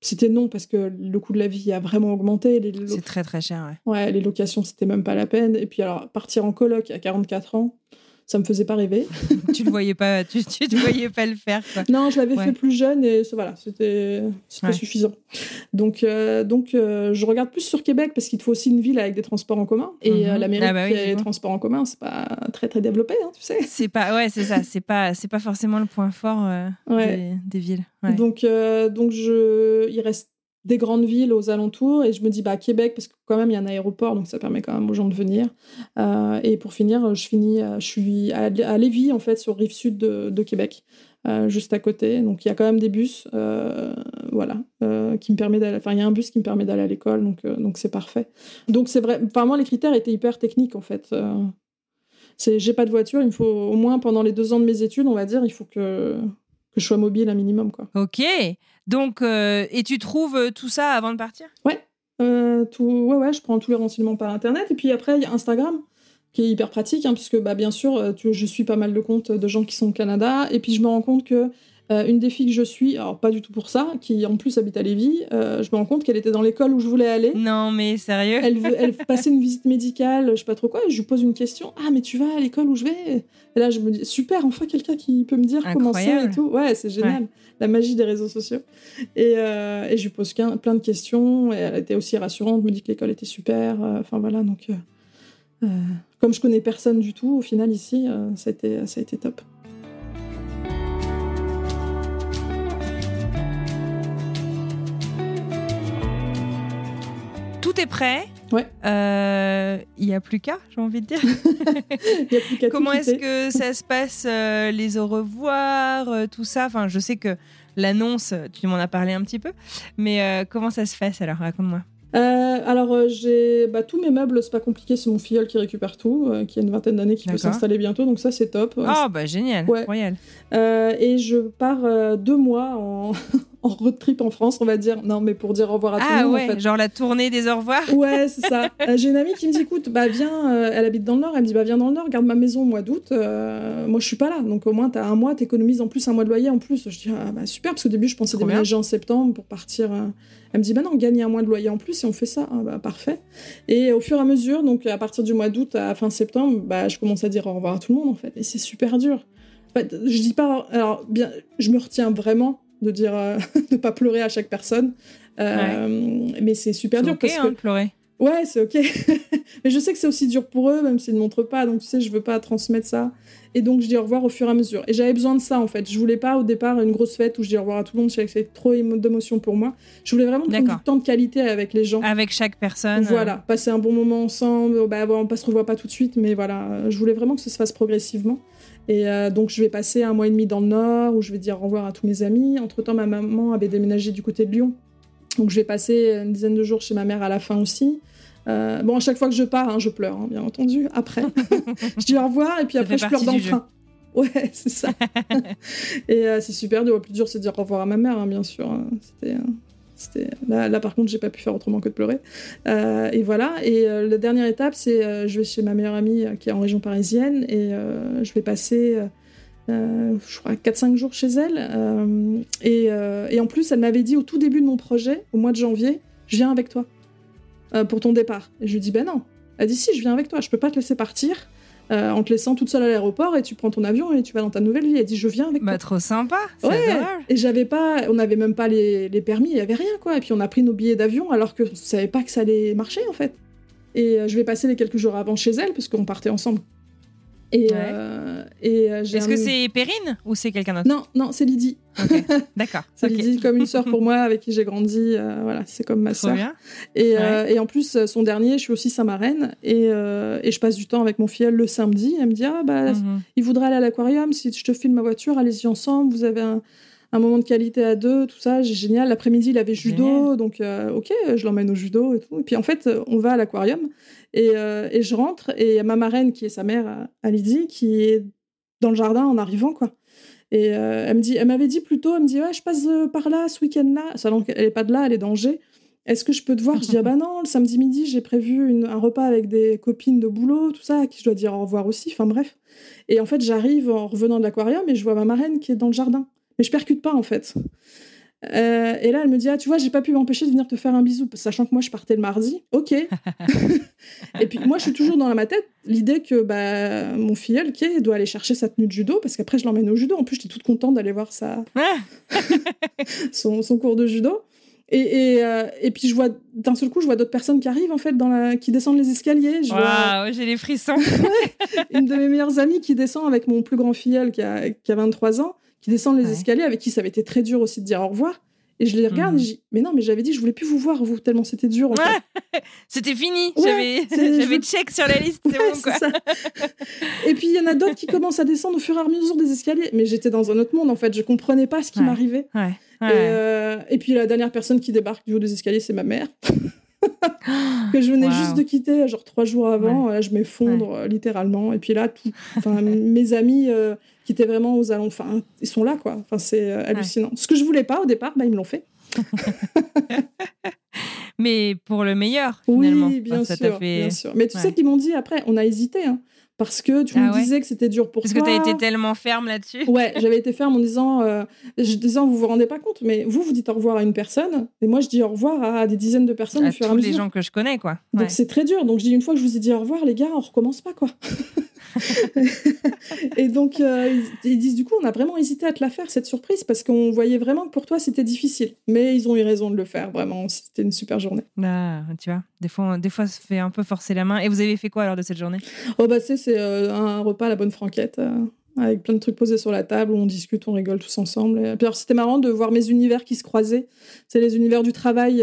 c'était non parce que le coût de la vie a vraiment augmenté. C'est très très cher. Ouais. ouais les locations, c'était même pas la peine. Et puis alors partir en coloc à 44 ans, ça me faisait pas rêver. tu ne voyais pas, tu, tu te voyais pas le faire. Quoi. Non, je l'avais fait plus jeune et voilà, c'était suffisant. Donc, euh, donc euh, je regarde plus sur Québec parce qu'il te faut aussi une ville avec des transports en commun. Et mhm. euh, l'Amérique, ah bah les transports en commun, c'est pas très très développé, hein, tu sais. C'est pas, ouais, c'est ça. C'est pas, c'est pas forcément le point fort des, des, villes. Donc, donc je, il reste des grandes villes aux alentours et je me dis bah Québec parce que quand même il y a un aéroport donc ça permet quand même aux gens de venir. Euh, et pour finir je finis euh, je suis à, Lévis en fait sur rive sud de, Québec euh, juste à côté. Donc il y a quand même des bus voilà qui me permet d'aller enfin il y a un bus qui me permet d'aller à l'école donc donc c'est parfait. Donc c'est vrai enfin moi les critères étaient hyper techniques en fait c'est j'ai pas de voiture il faut au moins pendant les deux ans de mes études on va dire il faut que que je sois mobile un minimum quoi ok donc, euh, et tu trouves euh, tout ça avant de partir? Ouais. Euh, tout, ouais, ouais, je prends tous les renseignements par Internet. Et puis après, il y a Instagram qui est hyper pratique, hein, puisque bah, bien sûr, tu, je suis pas mal de comptes de gens qui sont au Canada. Et puis je me rends compte que une des filles que je suis, alors pas du tout pour ça, qui en plus habite à Lévis, je me rends compte qu'elle était dans l'école où je voulais aller. Non, mais sérieux? Elle, veut, elle passait une visite médicale, je sais pas trop quoi, et je lui pose une question. Ah, mais tu vas à l'école où je vais? Et là, je me dis, super, enfin quelqu'un qui peut me dire comment c'est et tout. Ouais, c'est génial. La magie des réseaux sociaux. Et, et je lui pose plein de questions. Et elle était aussi rassurante, me dit que l'école était super. Enfin voilà, donc. Euh, comme je connais personne du tout, au final, ici, euh, ça, a été, ça a été top. Tout est prêt. Ouais. Euh, il n'y a plus qu'à, j'ai envie de dire. y a plus qu'à Comment est-ce que ça se passe, les au revoir, tout ça? Enfin, je sais que l'annonce, tu m'en as parlé un petit peu, mais comment ça se fait alors? Raconte-moi. Euh, alors, euh, j'ai bah, tous mes meubles, c'est pas compliqué, c'est mon filleul qui récupère tout, euh, qui a une vingtaine d'années, qui peut s'installer bientôt, donc ça c'est top. Ah, bah génial, ouais. et je pars deux mois en, en road trip en France, on va dire. Non, mais pour dire au revoir à tout le ah monde. ouais, genre la tournée des au revoir. Ouais, c'est ça. j'ai une amie qui me dit écoute, bah viens, elle habite dans le Nord, elle me dit bah viens dans le Nord, garde ma maison au mois d'août. moi je suis pas là, donc au moins t'as un mois, t'économises en plus un mois de loyer en plus. Je dis ah, bah super, parce qu'au début je pensais déménager en septembre pour partir. Elle me dit, bah non, on gagne un mois de loyer en plus et on fait ça. Ah, bah, parfait. Et au fur et à mesure, donc à partir du mois d'août à fin septembre, bah, je commence à dire au revoir à tout le monde en fait. Et c'est super dur. je dis pas, alors bien, je me retiens vraiment de dire, euh, de pas pleurer à chaque personne. Euh, mais c'est super dur parce hein, que pleurer. Ouais, c'est ok. mais je sais que c'est aussi dur pour eux, même s'ils ne montrent pas. Donc, tu sais, je veux pas transmettre ça. Et donc, je dis au revoir au fur et à mesure. Et j'avais besoin de ça, en fait. Je voulais pas, au départ, une grosse fête où je dis au revoir à tout le monde. C'est trop d'émotions pour moi. Je voulais vraiment prendre du temps de qualité avec les gens. Avec chaque personne. Voilà. Euh. Passer un bon moment ensemble. Bah, on ne se revoit pas tout de suite, mais voilà. Je voulais vraiment que ça se fasse progressivement. Et euh, donc, je vais passer un mois et demi dans le Nord, où je vais dire au revoir à tous mes amis. Entre-temps, ma maman avait déménagé du côté de Lyon. Donc, je vais passer une dizaine de jours chez ma mère à la fin aussi. Euh, bon, à chaque fois que je pars, hein, je pleure, hein, bien entendu. Après, je dis au revoir et puis après, je pleure dans le train. Ouais, c'est ça. et euh, c'est super dur. Le plus dur, c'est de dire au revoir à ma mère, hein, bien sûr. C'était. Là, par contre, j'ai pas pu faire autrement que de pleurer. Euh, et voilà. Et la dernière étape, c'est je vais chez ma meilleure amie qui est en région parisienne et je vais passer, je crois, 4-5 jours chez elle. Et, et, en plus, elle m'avait dit au tout début de mon projet, au mois de janvier, je viens avec toi. Euh, pour ton départ. Et je lui dis, ben non. Elle dit, si, je viens avec toi, je peux pas te laisser partir. Euh, en te laissant toute seule à l'aéroport et tu prends ton avion et tu vas dans ta nouvelle vie. Elle dit je viens avec bah, toi. trop sympa. Ouais. Et j'avais pas, on n'avait même pas les, les permis, il y avait rien quoi. Et puis on a pris nos billets d'avion alors que je savait pas que ça allait marcher en fait. Et euh, je vais passer les quelques jours avant chez elle parce qu'on partait ensemble. Et, euh, et euh, Est-ce que c'est Perrine ou c'est quelqu'un d'autre Non, non, c'est Lydie. D'accord. c'est Lydie comme une sœur pour moi avec qui j'ai grandi. Euh, voilà, c'est comme ma sœur. Et, et, en plus, son dernier, je suis aussi sa marraine et, et, je passe du temps avec mon filleul le samedi. Elle me dit ah bah mhm. il voudrait aller à l'aquarium. Si je te file ma voiture, allez-y ensemble. Vous avez un, un moment de qualité à deux, tout ça, génial. L'après-midi, il avait judo, donc ok, je l'emmène au judo et tout. Et puis en fait, on va à l'aquarium euh, et, je rentre, et il y a ma marraine, qui est sa mère, à Lydie, qui est dans le jardin en arrivant, quoi. Et euh, elle me dit, elle m'avait dit plutôt, elle me dit, ouais, je passe euh, par là ce week-end-là. Alors qu'elle est pas de là, elle est d'Angers. Est-ce que je peux te voir? Je dis, ah bah non, le samedi midi, j'ai prévu un repas avec des copines de boulot, tout ça, à qui je dois dire au revoir aussi. Enfin bref. Et en fait, j'arrive en revenant de l'aquarium et je vois ma marraine qui est dans le jardin. Mais je percute pas, en fait. Euh, et là, elle me dit Ah, tu vois, j'ai pas pu m'empêcher de venir te faire un bisou, sachant que moi, je partais le mardi. Ok. et puis, moi, je suis toujours dans ma tête l'idée que bah, mon filleul, qui doit aller chercher sa tenue de judo, parce qu'après, je l'emmène au judo. En plus, j'étais toute contente d'aller voir sa... son, son, cours de judo. Et, et, euh, et, puis je vois d'un seul coup, je vois d'autres personnes qui arrivent en fait, dans la, qui descendent les escaliers. Waouh, j'ai les frissons. une de mes meilleures amies qui descend avec mon plus grand filleul qui a, qui a 23 ans qui descendent les escaliers, avec qui ça avait été très dur aussi de dire au revoir. Et je les regarde et mhm. je dis, mais non, mais j'avais dit, je voulais plus vous voir, vous, tellement c'était dur. En c'était fini. j'avais check sur la liste, c'est bon, quoi. et puis, il y en a d'autres qui commencent à descendre au fur et à mesure des escaliers. Mais j'étais dans un autre monde, en fait. Je comprenais pas ce qui m'arrivait. Euh, et, puis, la dernière personne qui débarque du haut des escaliers, c'est ma mère. que je venais juste de quitter, genre trois jours avant. je m'effondre euh, littéralement. Et puis là, tout, mes amis euh, qui étaient vraiment aux allons, enfin, ils sont là, quoi. Enfin, c'est euh, hallucinant. Ce que je voulais pas au départ, bah, ils me l'ont fait. Mais pour le meilleur, finalement. Oui, bien, sûr, bien sûr. Mais tu sais qu'ils m'ont dit après, on a hésité. Hein. Parce que tu Ah me ouais disais que c'était dur pour Parce toi. que tu as été tellement ferme là-dessus. Ouais, j'avais été ferme en disant, euh, je disant, vous vous rendez pas compte, mais vous, vous dites au revoir à une personne, et moi, je dis au revoir à des dizaines de personnes À au fur et à mesure. les gens que je connais, quoi. Donc c'est très dur. Donc je dis une fois que je vous ai dit au revoir, les gars, on recommence pas quoi. et donc euh, ils, disent du coup, on a vraiment hésité à te la faire cette surprise parce qu'on voyait vraiment que pour toi c'était difficile. Mais ils ont eu raison de le faire. Vraiment, c'était une super journée. Ah, tu vois, des fois, des fois, ça fait un peu forcer la main. Et vous avez fait quoi alors de cette journée? Oh bah c'est c'est euh, un repas à la bonne franquette. euh, avec plein de trucs posés sur la table où on discute, on rigole tous ensemble. Et puis alors, c'était marrant de voir mes univers qui se croisaient. C'est les univers du travail.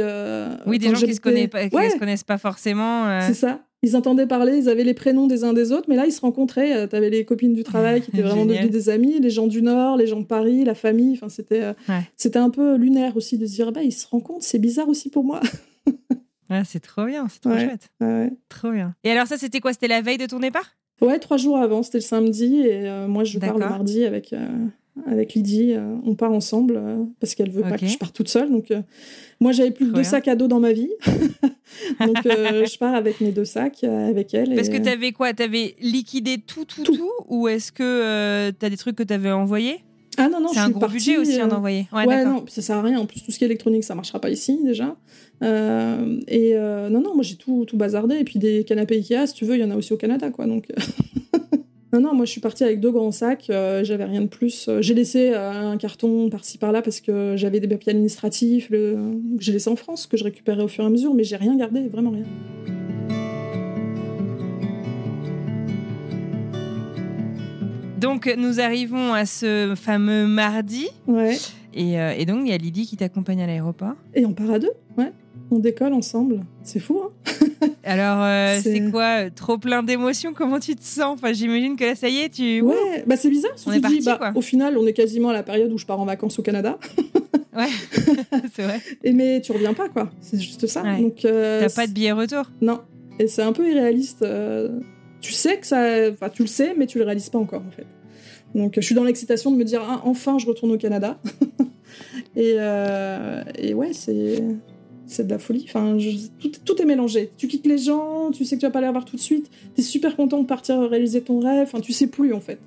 Oui, des gens qui se, j'habitais- connaissent pas, qui Ouais. se connaissent pas forcément. C'est ça. Ils entendaient parler, ils avaient les prénoms des uns des autres, mais là, ils se rencontraient. Euh, T'avais les copines du travail qui étaient vraiment devenues des amis, les gens du Nord, les gens de Paris, la famille. Enfin, c'était euh, Ouais. c'était un peu lunaire aussi de se dire, bah, ils se rencontrent, c'est bizarre aussi pour moi. ah, c'est trop bien, c'est trop Ouais. chouette. ouais. Trop bien. Et alors, ça, c'était quoi? C'était la veille de ton départ? Ouais, trois jours avant, c'était le samedi, et euh, moi, je pars le mardi avec, euh, avec Lydie. euh, on part ensemble parce qu'elle veut pas que je parte toute seule. Donc, moi, j'avais plus Trop deux sacs à dos dans ma vie. donc, euh, je pars avec mes deux sacs, euh, avec elle. Parce et, que euh, t'avais quoi? T'avais liquidé tout, tout, Tout. tout, Ou est-ce que euh, t'as des trucs que t'avais envoyés? Ah non, non, C'est un gros partie, budget aussi euh, hein, d'envoyer. Ouais, non, ça sert à rien. En plus, tout ce qui est électronique, ça marchera pas ici déjà. Euh, et euh, non, non, moi j'ai tout, tout bazardé. Et puis des canapés Ikea, si tu veux, il y en a aussi au Canada, quoi. Donc. Non, non, moi je suis partie avec deux grands sacs, euh, j'avais rien de plus. Euh, J'ai laissé euh, un carton par-ci par-là parce que j'avais des papiers administratifs le... que j'ai laissé en France, que je récupérais au fur et à mesure, mais j'ai rien gardé, vraiment rien. Donc, nous arrivons à ce fameux mardi. Ouais. Et, euh, et donc, il y a Lydie qui t'accompagne à l'aéroport. Et on part à deux, ouais. On décolle ensemble. C'est fou, hein? Alors, euh, C'est- quoi euh, Trop plein d'émotions? Comment tu te sens? Enfin, j'imagine que là, ça y est, tu. Ouais, bah c'est bizarre. On tu est dis, parti, bah. Au final, on est quasiment à la période où je pars en vacances au Canada. Ouais, c'est vrai. Et mais tu reviens pas, quoi. C'est juste ça. Ouais. Donc, euh, T'as pas de billet retour? Non. Et c'est un peu irréaliste. euh, Tu sais que ça. Enfin, tu le sais, mais tu le réalises pas encore, en fait. Donc, je suis dans l'excitation de me dire, ah, enfin, je retourne au Canada. et, et ouais, c'est. C'est de la folie. Enfin, tout, tout est mélangé. Tu quittes les gens, tu sais que tu vas pas les revoir tout de suite. T'es super content de partir réaliser ton rêve. Enfin, tu sais plus, en fait.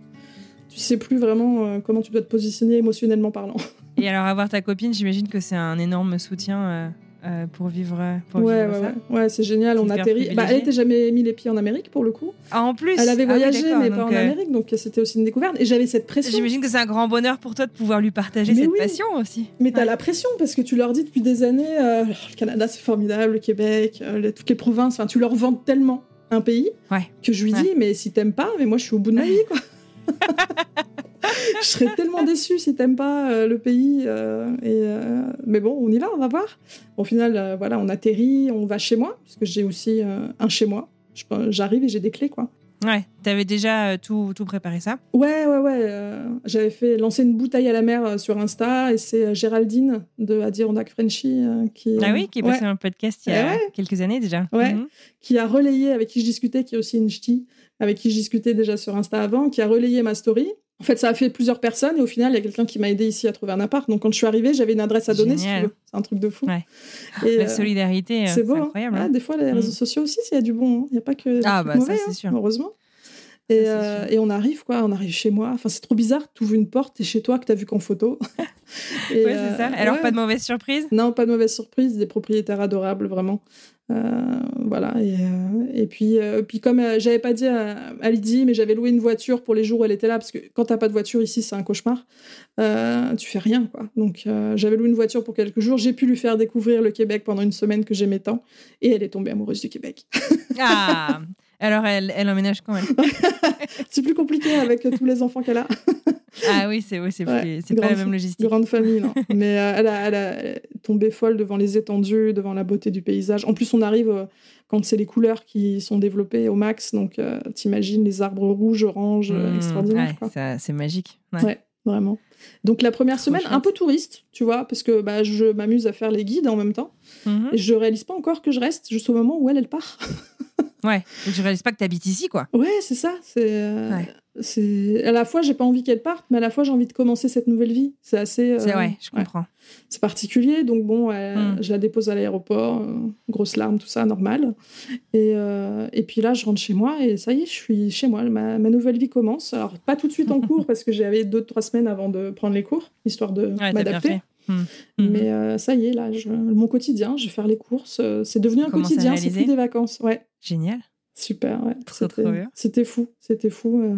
Tu sais plus vraiment euh, comment tu dois te positionner émotionnellement parlant. Et alors, avoir ta copine, j'imagine que c'est un énorme soutien euh, euh, pour vivre, pour Ouais, vivre ouais, ça. ouais, Ouais, c'est génial. On atterrit. Bah, elle privilégié. était jamais mis les pieds en Amérique pour le coup. Ah, en plus Elle avait Ah oui, voyagé, mais pas en euh, Amérique, donc c'était aussi une découverte. Et j'avais cette pression. J'imagine que c'est un grand bonheur pour toi de pouvoir lui partager Mais cette oui. passion aussi. Mais t'as la pression parce que tu leur dis depuis des années, euh, le Canada c'est formidable, le Québec, euh, les- toutes les provinces. Enfin, tu leur vends tellement un pays que je lui dis, mais si t'aimes pas, mais moi je suis au bout de ma vie, quoi. je serais tellement déçue si t'aimes pas euh, le pays. euh, et, euh, mais bon, on y va, on va voir. Au final, voilà, on atterrit, on va chez moi, parce que j'ai aussi un chez moi. J'arrive et j'ai des clés, quoi. Ouais, t'avais déjà tout, tout préparé ça? Ouais, ouais, ouais. euh, J'avais fait lancer une bouteille à la mer euh, sur Insta et c'est euh, Géraldine de Adirondack Frenchy qui, Ah oui, qui est ouais, passé dans le podcast il y a Eh ouais. quelques années déjà. Ouais. Mhm. qui a relayé, avec qui je discutais, qui est aussi une ch'ti, avec qui je discutais déjà sur Insta avant, qui a relayé ma story. En fait, ça a fait plusieurs personnes et au final, il y a quelqu'un qui m'a aidé ici à trouver un appart. Donc, quand je suis arrivée, j'avais une adresse à donner, si tu Génial. veux. C'est un truc de fou. Ouais. Et, La euh, solidarité, euh, c'est c'est beau, hein. incroyable. Ouais, hein. des fois, les Mm. réseaux sociaux aussi, il y a du bon. hein. Il n'y a pas que Ah, bah, ça, mauvais, c'est hein, sûr. heureusement. Ça, Et, c'est euh, et on arrive, quoi. On arrive chez moi. Enfin, c'est trop bizarre. Tu ouvres une porte, t'es chez toi, que t'as vu qu'en photo. Et, Ouais, c'est ça. Alors, pas de mauvaise surprise? Non, pas de mauvaise surprise, des propriétaires adorables, vraiment. Euh, voilà, et, euh, et puis, euh, puis comme j'avais pas dit à, à Lydie, mais j'avais loué une voiture pour les jours où elle était là, parce que quand t'as pas de voiture ici, c'est un cauchemar, tu fais rien, quoi. Donc j'avais loué une voiture pour quelques jours, j'ai pu lui faire découvrir le Québec pendant une semaine que j'aimais tant, et elle est tombée amoureuse du Québec. Ah Alors, elle, elle emménage quand même. c'est plus compliqué avec tous les enfants qu'elle a. Ah oui, c'est oui, c'est Ouais, pas la même logistique. Grande famille, non. Mais euh, elle, a, elle, a, tombée folle devant les étendues, devant la beauté du paysage. En plus, on arrive euh, quand c'est les couleurs qui sont développées au max. Donc, euh, t'imagines les arbres rouges, oranges, Mmh, extraordinaires. ouais, c'est magique. Ouais. Ouais. vraiment. Donc, la première semaine, un peu touriste, tu vois, parce que bah, je m'amuse à faire les guides en même temps. Mhm. Et je réalise pas encore que je reste juste au moment où elle, elle part. Ouais. Et tu réalises pas que t'habites ici, quoi. Ouais, c'est ça. C'est. euh, Ouais. c'est à la fois j'ai pas envie qu'elle parte, mais à la fois j'ai envie de commencer cette nouvelle vie. C'est assez. c'est vrai, je comprends. C'est particulier, donc bon, hmm. je la dépose à l'aéroport, grosse larme, tout ça, normal. Et, et puis là, je rentre chez moi et ça y est, je suis chez moi. Ma, ma nouvelle vie commence. Alors pas tout de suite en cours parce que j'avais deux trois semaines avant de prendre les cours, histoire de m'adapter. Hmm. Hmm. Mais euh, ça y est, là, mon quotidien, je vais faire les courses. Euh, c'est devenu un quotidien, c'est plus des vacances. Ouais. Génial. Super, ouais. C'était fou, c'était fou euh,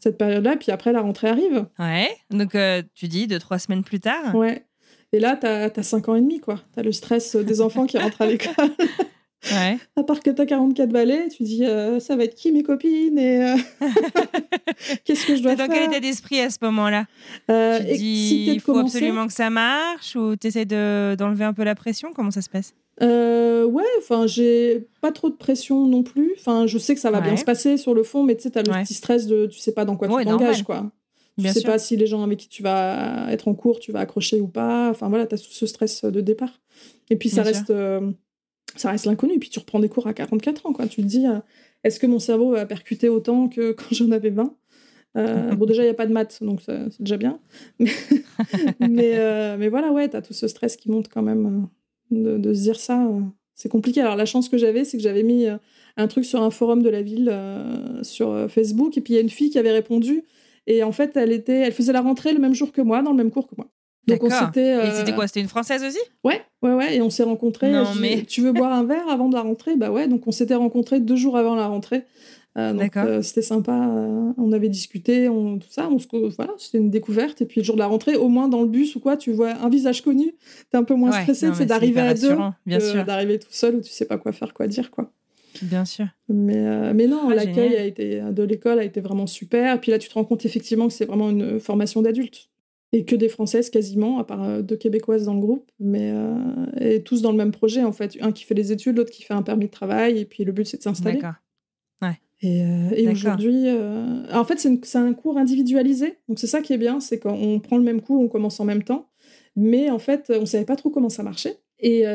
cette période-là. Puis après, la rentrée arrive. Ouais. Donc, tu dis deux, trois semaines plus tard. Ouais. Et là, t'as as 5 ans et demi, quoi. T'as le stress des enfants qui rentrent à l'école. Ouais. À part que tu as 44 balais, tu dis euh, ça va être qui mes copines et euh, qu'est-ce que je dois faire Dans quel état d'esprit à ce moment-là? Euh, Tu dis il faut absolument que ça marche ou tu essaies d'enlever un peu la pression? Comment ça se passe? Ouais, enfin j'ai pas trop de pression non plus. Enfin je sais que ça va bien se passer sur le fond, mais tu sais as le petit stress de tu sais pas dans quoi tu t'engages quoi. Tu sais pas si les gens avec qui tu vas être en cours, tu vas accrocher ou pas. Enfin voilà, tu as ce stress de départ. Et puis ça reste ça reste l'inconnu. Puis tu reprends des cours à 44 ans, quoi. Tu te dis, euh, est-ce que mon cerveau va percuter autant que quand j'en avais 20 euh, Bon, déjà, il n'y a pas de maths, donc c'est déjà bien. mais, euh, mais voilà, ouais, tu tout ce stress qui monte quand même de, se dire ça. c'est compliqué. Alors, la chance que j'avais, c'est que j'avais mis un truc sur un forum de la ville sur Facebook, et puis il y a une fille qui avait répondu. Et en fait, elle, elle faisait la rentrée le même jour que moi, dans le même cours que moi. Donc on s'était. Et c'était quoi C'était une française aussi? Ouais, ouais, ouais. Et on s'est rencontrés. Non, mais... Tu veux boire un verre avant de la rentrée? Bah ouais. Donc on s'était rencontrés deux jours avant la rentrée. Euh, donc euh, c'était sympa. Euh, on avait discuté, on, tout ça. On se, voilà, c'était une découverte. Et puis le jour de la rentrée, au moins dans le bus ou quoi, tu vois un visage connu. T'es un peu moins stressé. C'est d'arriver à deux, bien sûr. D'arriver tout seul où tu sais pas quoi faire, quoi dire, quoi. Bien sûr. Mais, mais non, ah, l'accueil de l'école a été vraiment super. Et puis là, tu te rends compte effectivement que c'est vraiment une formation d'adulte et que des Françaises quasiment, à part euh, deux Québécoises dans le groupe, mais euh, et tous dans le même projet en fait. Un qui fait des études, l'autre qui fait un permis de travail, et puis le but c'est de s'installer. D'accord. Ouais. Et, euh, et aujourd'hui, en fait, c'est un cours individualisé, donc c'est ça qui est bien, c'est qu'on prend le même cours, on commence en même temps, mais en fait, on savait pas trop comment ça marchait. Et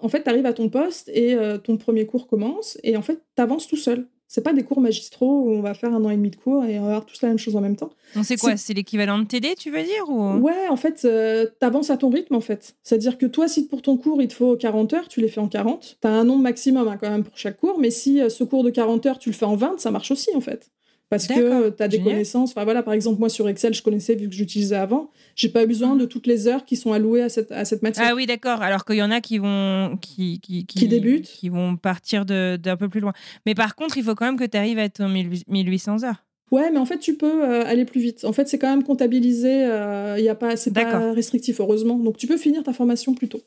en fait, tu arrives à ton poste et ton premier cours commence, et en fait, tu avances tout seul. C'est pas des cours magistraux où on va faire un an et demi de cours et on va avoir tous la même chose en même temps. Donc c'est quoi C'est l'équivalent de TD, tu veux dire ou... Ouais, en fait, euh, tu avances à ton rythme, en fait. C'est-à-dire que toi, si pour ton cours, il te faut 40 heures, tu les fais en 40. Tu as un nombre maximum hein, quand même pour chaque cours, mais si euh, ce cours de 40 heures, tu le fais en 20, ça marche aussi, en fait parce que tu as des connaissances. Enfin, voilà, par exemple, moi sur Excel, je connaissais vu que j'utilisais avant. J'ai pas besoin de toutes les heures qui sont allouées à cette, à cette matière. Ah oui, d'accord. Alors qu'il y en a qui vont qui, qui, qui, débutent, qui vont partir d'un peu plus loin. Mais par contre, il faut quand même que tu arrives à être 1800 heures. Ouais, mais en fait, tu peux euh, aller plus vite. En fait, c'est quand même comptabilisé. Euh, il y a pas, c'est pas restrictif, heureusement. Donc, tu peux finir ta formation plus tôt.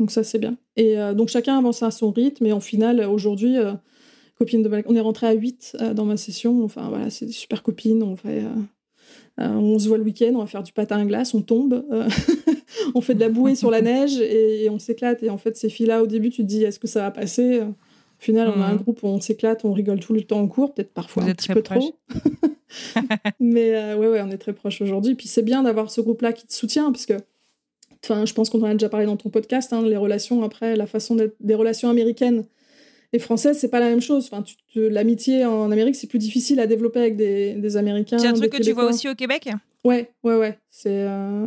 Donc ça, c'est bien. Et euh, donc chacun avance à son rythme. Et en final, aujourd'hui copines de On est rentré à 8 euh, dans ma session. Enfin, voilà, c'est des super copines. On, fait, euh, euh, on se voit le week-end, on va faire du patin à glace, on tombe, on fait de la bouée sur la neige et, on s'éclate. Et en fait, ces filles-là, au début, tu te dis, est-ce que ça va passer? Au final, on a un mhm. groupe où on s'éclate, on rigole tout le temps en cours, peut-être parfois un petit peu trop. Mais ouais, ouais, on est très proches aujourd'hui. Puis c'est bien d'avoir ce groupe-là qui te soutient, parce que Enfin, je pense qu'on en a déjà parlé dans ton podcast, hein, les relations après, la façon des relations américaines et française, c'est pas la même chose. Enfin, l'amitié en Amérique, c'est plus difficile à développer avec des, des Américains. C'est un truc que tu vois aussi au Québec? Ouais, ouais, ouais. C'est, euh,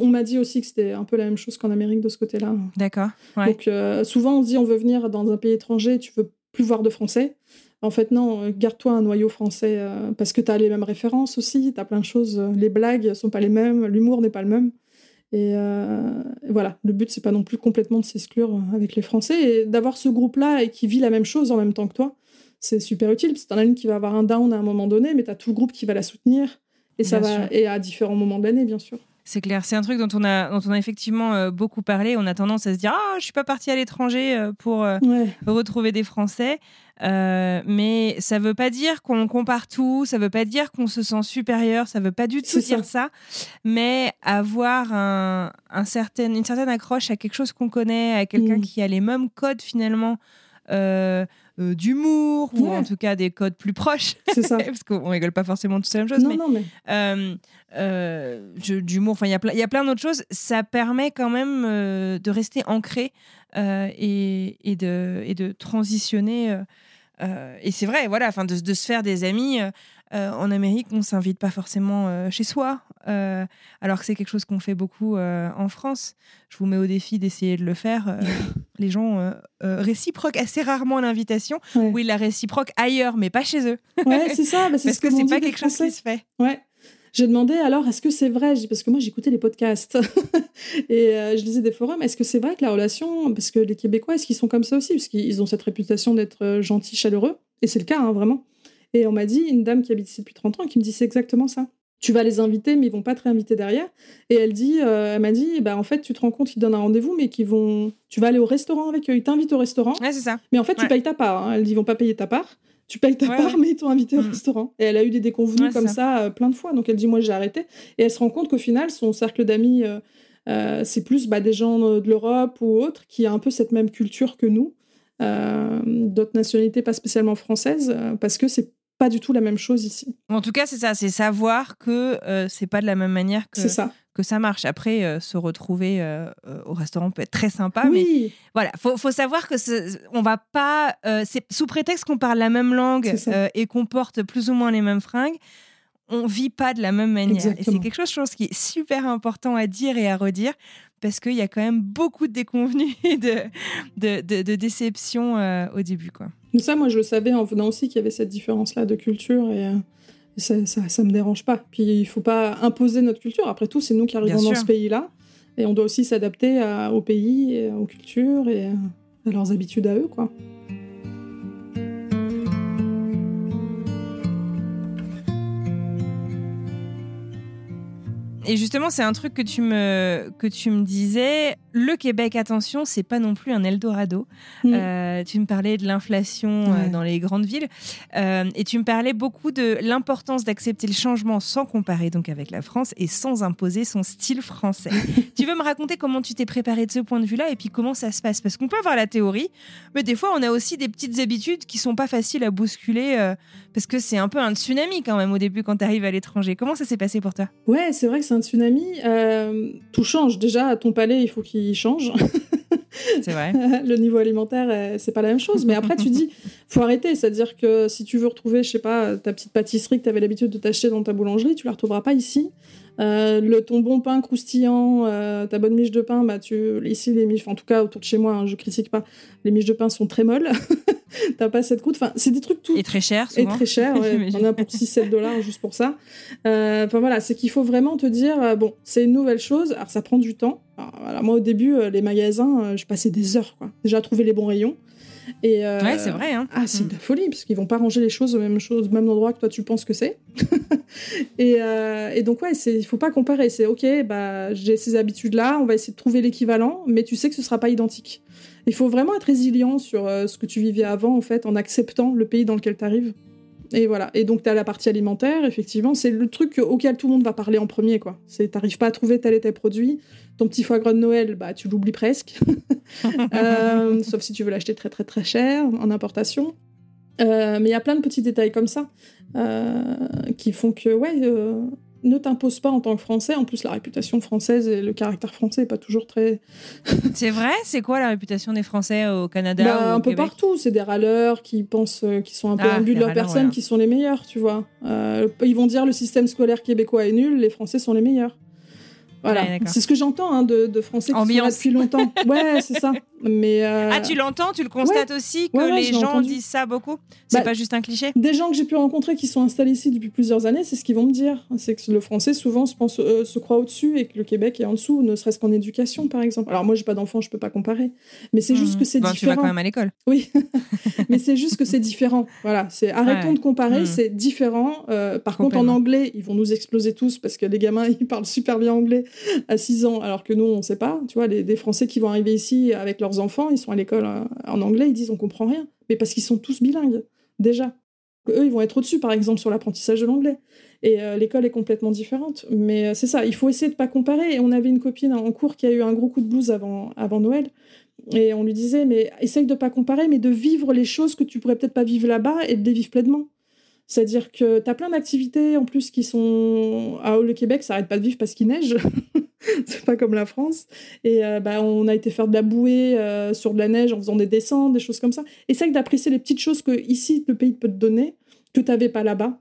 on m'a dit aussi que c'était un peu la même chose qu'en Amérique de ce côté-là. D'accord. Donc, euh, souvent, on se dit on veut venir dans un pays étranger, tu veux plus voir de français. En fait, non, garde-toi un noyau français euh, parce que tu as les mêmes références aussi, tu as plein de choses. Les blagues sont pas les mêmes, l'humour n'est pas le même. Euh, et voilà, le but, c'est pas non plus complètement de s'exclure avec les Français. Et d'avoir ce groupe-là et qui vit la même chose en même temps que toi, c'est super utile. Parce que t'en as une qui va avoir un down à un moment donné, mais tu as tout le groupe qui va la soutenir. Et ça va, et à différents moments de l'année, bien sûr. C'est clair, c'est un truc dont on a, dont on a effectivement euh, beaucoup parlé. On a tendance à se dire Ah, je suis pas partie à l'étranger euh, pour retrouver des Français. Euh, mais ça veut pas dire qu'on compare tout, ça veut pas dire qu'on se sent supérieur, ça veut pas du tout dire ça. Mais avoir un, un certain, une certaine accroche à quelque chose qu'on connaît, à quelqu'un mm. qui a les mêmes codes finalement. Euh, euh, d'humour ou en tout cas des codes plus proches. C'est ça. Parce qu'on rigole pas forcément tous la même chose. Non, mais, non, mais... d'humour, enfin, il y, a y a plein d'autres choses. Ça permet quand même de rester ancré et, et, de, et de transitionner euh, et c'est vrai, voilà, enfin, de, se faire des amis. Euh, en Amérique, on s'invite pas forcément chez soi, alors que c'est quelque chose qu'on fait beaucoup en France. Je vous mets au défi d'essayer de le faire. les gens réciproquent assez rarement l'invitation, ou ils la réciproquent ailleurs, mais pas chez eux. Ouais, c'est ça. Bah, Parce que, c'est pas quelque chose qui se fait. Ouais. J'ai demandé alors, est-ce que c'est vrai? Parce que moi, j'écoutais les podcasts et je lisais des forums. Est-ce que c'est vrai que la relation, parce que les Québécois, est-ce qu'ils sont comme ça aussi? Parce qu'ils ont cette réputation d'être gentils, chaleureux. Et c'est le cas, hein, vraiment. Et on m'a dit, une dame qui habite ici depuis 30 ans, qui me dit c'est exactement ça. Tu vas les inviter, mais ils vont pas te réinviter derrière. Et elle dit, euh, elle m'a dit, bah en fait, tu te rends compte qu'ils donnent un rendez-vous, mais qu'ils vont, tu vas aller au restaurant avec eux, ils t'invitent au restaurant. Ouais, c'est ça. Mais en fait, tu payes ta part. Hein. Ils vont pas payer ta part. Tu payes ta part, mais ils t'ont invité au mm. restaurant. Et elle a eu des déconvenus comme ça, euh, plein de fois. Donc elle dit, moi, j'ai arrêté. Et elle se rend compte qu'au final, son cercle d'amis, euh, c'est plus bah, des gens de l'Europe ou autres qui a un peu cette même culture que nous. d'autres nationalités pas spécialement françaises, parce que c'est pas du tout la même chose ici. En tout cas, c'est ça, c'est savoir que euh, c'est pas de la même manière que ça, que ça marche. Après, euh, se retrouver euh, au restaurant peut être très sympa, mais voilà, faut, faut savoir que on va pas, c'est sous prétexte qu'on parle la même langue et qu'on porte plus ou moins les mêmes fringues. On vit pas de la même manière. Et c'est quelque chose, je pense, qui est super important à dire et à redire parce qu'il y a quand même beaucoup de déconvenus et de, de, de, de déceptions au début. Quoi. Mais ça, moi, je le savais en venant aussi qu'il y avait cette différence-là de culture et, euh, ça, ça, me dérange pas. Puis il faut pas imposer notre culture. Après tout, c'est nous qui arrivons dans ce pays-là et on doit aussi s'adapter au pays, et aux cultures et à leurs habitudes à eux, quoi. Et justement, c'est un truc que tu me, que tu me disais. Le Québec, attention, c'est pas non plus un Eldorado. Mm. Euh, tu me parlais de l'inflation euh, dans les grandes villes. Euh, et tu me parlais beaucoup de l'importance d'accepter le changement sans comparer donc avec la France et sans imposer son style français. tu veux me raconter comment tu t'es préparé de ce point de vue-là et puis comment ça se passe? Parce qu'on peut avoir la théorie, mais des fois, on a aussi des petites habitudes qui sont pas faciles à bousculer parce que c'est un peu un tsunami quand même au début quand tu arrives à l'étranger. Comment ça s'est passé pour toi? Ouais, c'est vrai que un tsunami, euh, tout change. Déjà, ton palais, il faut qu'il change. C'est vrai. le niveau alimentaire, euh, c'est pas la même chose. Mais après, tu dis, faut arrêter. C'est-à-dire que si tu veux retrouver, je sais pas, ta petite pâtisserie que tu avais l'habitude de t'acheter dans ta boulangerie, tu la retrouveras pas ici. Euh, le, ton bon pain croustillant, euh, ta bonne miche de pain, bah tu, ici les miches, en tout cas autour de chez moi, hein, je critique pas, les miches de pain sont très molles. T'as pas cette croûte. Enfin, c'est des trucs tout. Et très cher, souvent. Et très cher, ouais. On a pour 6-7 dollars juste pour ça. Euh, enfin voilà, c'est qu'il faut vraiment te dire, bon, c'est une nouvelle chose. Alors ça prend du temps. voilà, moi au début, les magasins, je passais des heures, quoi. Déjà à trouver les bons rayons. Et euh, ouais, c'est vrai. Hein. Ah, c'est mm. de la folie, parce qu'ils vont pas ranger les choses au même, chose, même endroit que toi tu penses que c'est. et, euh, et, donc, ouais, il faut pas comparer. C'est OK, bah, j'ai ces habitudes-là, on va essayer de trouver l'équivalent, mais tu sais que ce sera pas identique. Il faut vraiment être résilient sur euh, ce que tu vivais avant, en fait, en acceptant le pays dans lequel tu arrives. Et voilà. Et donc, tu as la partie alimentaire, effectivement, c'est le truc auquel tout le monde va parler en premier, quoi. C'est, t'arrives pas à trouver tel et tel produit. Ton petit foie gras de Noël, bah, tu l'oublies presque. Euh, sauf si tu veux l'acheter très, très, très cher en importation. Euh, mais il y a plein de petits détails comme ça euh, qui font que, ouais, ne t'impose pas en tant que Français. En plus, la réputation française et le caractère français n'est pas toujours très. c'est vrai? C'est quoi la réputation des Français au Canada bah, Un peu partout. C'est des râleurs qui pensent qu'ils sont un peu ah, but de leur personne, qui sont les meilleurs, tu vois. Euh, ils vont dire le système scolaire québécois est nul, les Français sont les meilleurs. Voilà, c'est ce que j'entends hein, de, Français qui sont là depuis longtemps. Ouais, c'est ça. Mais euh, Ah, tu l'entends, tu le constates aussi que les gens disent ça beaucoup? C'est bah, pas juste un cliché? Des gens que j'ai pu rencontrer qui sont installés ici depuis plusieurs années, c'est ce qu'ils vont me dire. C'est que le français souvent se, pense, euh, se croit au-dessus et que le Québec est en dessous, ne serait-ce qu'en éducation par exemple. Alors moi j'ai pas d'enfant, je peux pas comparer. Mais c'est juste mmh. que c'est différent. Tu vas quand même à l'école. Oui, mais c'est juste que c'est différent. Voilà, c'est arrêtons de comparer, mmh. c'est différent. Euh, par contre en anglais, ils vont nous exploser tous parce que les gamins ils parlent super bien anglais à 6 ans alors que nous on sait pas. Tu vois, les, des Français qui vont arriver ici avec leurs enfants, ils sont à l'école euh, en anglais, ils disent on comprend rien. Mais parce qu'ils sont tous bilingues, déjà. Eux, ils vont être au-dessus, par exemple, sur l'apprentissage de l'anglais. Et euh, l'école est complètement différente. Mais euh, c'est ça, il faut essayer de pas comparer. Et on avait une copine en cours qui a eu un gros coup de blues avant, Noël. Et on lui disait, mais essaye de pas comparer, mais de vivre les choses que tu pourrais peut-être pas vivre là-bas et de les vivre pleinement. C'est-à-dire que tu as plein d'activités en plus qui sont. Ah, le Québec, ça arrête pas de vivre parce qu'il neige. c'est pas comme la France. Et euh, bah, on a été faire de la bouée euh, sur de la neige en faisant des descentes, des choses comme ça. Essaye d'apprécier les petites choses que ici le pays peut te donner, que tu n'avais pas là-bas.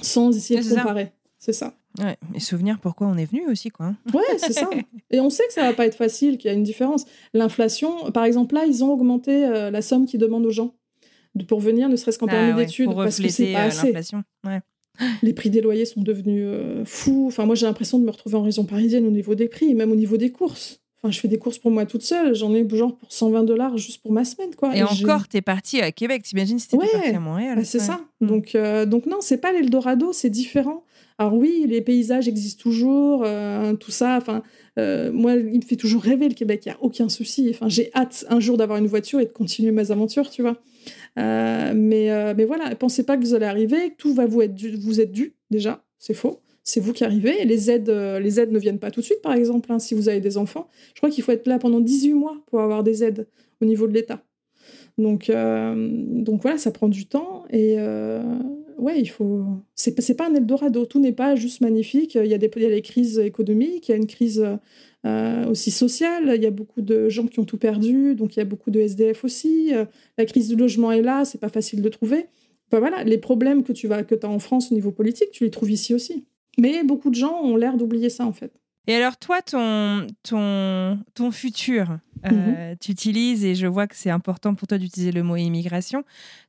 sans essayer de comparer. C'est ça. Ouais, et souvenir pourquoi on est venu aussi, quoi. Hein. Ouais, c'est ça. Et on sait que ça va pas être facile, qu'il y a une différence. L'inflation, par exemple, là, ils ont augmenté euh, la somme qu'ils demandent aux gens pour venir, ne serait-ce qu'en ah permis d'études, parce que c'est pas assez. Ouais. Les prix des loyers sont devenus euh, fous. Enfin, moi, j'ai l'impression de me retrouver en région parisienne au niveau des prix, même au niveau des courses. Enfin, je fais des courses pour moi toute seule. J'en ai genre pour 120 dollars juste pour ma semaine, quoi. Et, et encore, t'es partie à Québec. T'imagines si t'étais partie à Montréal. Bah, c'est ça. Mm. Donc, euh, donc non, c'est pas l'Eldorado, c'est différent. Alors oui, les paysages existent toujours, euh, tout ça. Enfin, moi, il me fait toujours rêver le Québec. Il y a aucun souci. Enfin, j'ai hâte un jour d'avoir une voiture et de continuer mes aventures, tu vois. Euh, mais, euh, mais voilà, pensez pas que vous allez arriver, tout va vous être dû, vous être dû déjà, c'est faux. C'est vous qui arrivez. les aides, euh, les aides ne viennent pas tout de suite, par exemple, hein, si vous avez des enfants. Je crois qu'il faut être là pendant 18 mois pour avoir des aides au niveau de l'État. Donc, donc voilà, ça prend du temps. Et ouais, il faut. C'est, pas un Eldorado. Tout n'est pas juste magnifique. Il y, a des, il y a des crises économiques, il y a une crise euh, aussi sociale. Il y a beaucoup de gens qui ont tout perdu, donc il y a beaucoup de SDF aussi. Euh, la crise du logement est là, c'est pas facile de trouver. Enfin, voilà, les problèmes que tu vas que as en France au niveau politique, tu les trouves ici aussi. Mais beaucoup de gens ont l'air d'oublier ça en fait. Et alors toi, ton, ton, ton futur, euh, mhm. tu utilises, et je vois que c'est important pour toi d'utiliser le mot immigration.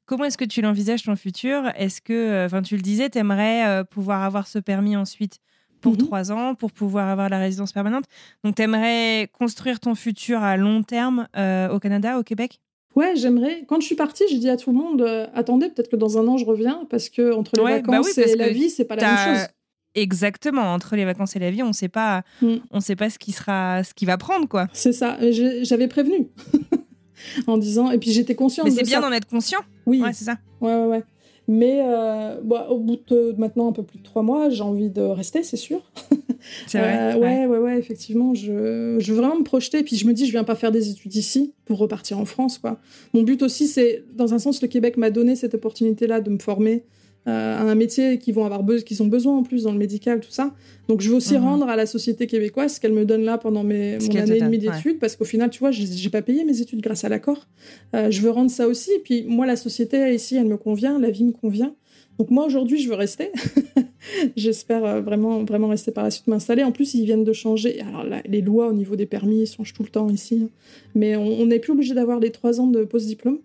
Comment est-ce que tu l'envisages ton futur? Est-ce que, enfin tu le disais, tu aimerais pouvoir avoir ce permis ensuite pour mhm. trois ans pour pouvoir avoir la résidence permanente? Donc, tu aimerais construire ton futur à long terme euh, au Canada, au Québec? Ouais, j'aimerais. Quand je suis partie, j'ai dit à tout le monde euh, attendez, peut-être que dans un an je reviens parce que entre les bah vacances et la vie, c'est pas la même chose. Exactement, entre les vacances et la vie, on sait pas, mm. on sait pas ce qui sera, ce qui va prendre quoi. C'est ça. J'avais prévenu en disant, et puis j'étais consciente. Mais c'est bien d'en être conscient. Oui, ouais, c'est ça. Ouais, ouais, ouais. Mais euh, bah, au bout de maintenant un peu plus de trois mois, j'ai envie de rester, c'est sûr. C'est vrai. Euh, ouais, ouais, ouais, effectivement. Je, je veux vraiment me projeter. Et puis je me dis, je viens pas faire des études ici pour repartir en France. Quoi. Mon but aussi, c'est, dans un sens, le Québec m'a donné cette opportunité-là de me former euh, un métier qui vont avoir qu'ils ont besoin en plus dans le médical, tout ça. Donc je veux aussi mhm. rendre à la société québécoise ce qu'elle me donne là pendant mes, mon année et demie d'études, parce qu'au final, tu vois, j'ai pas payé mes études grâce à l'accord. Euh, je veux rendre ça aussi. Et puis moi, la société ici, elle me convient, la vie me convient. Donc moi aujourd'hui, je veux rester. J'espère euh, vraiment vraiment rester par la suite m'installer. En plus, ils viennent de changer. Alors les lois au niveau des permis changent tout le temps ici, hein. mais on n'est plus obligé d'avoir les trois ans de post-diplôme.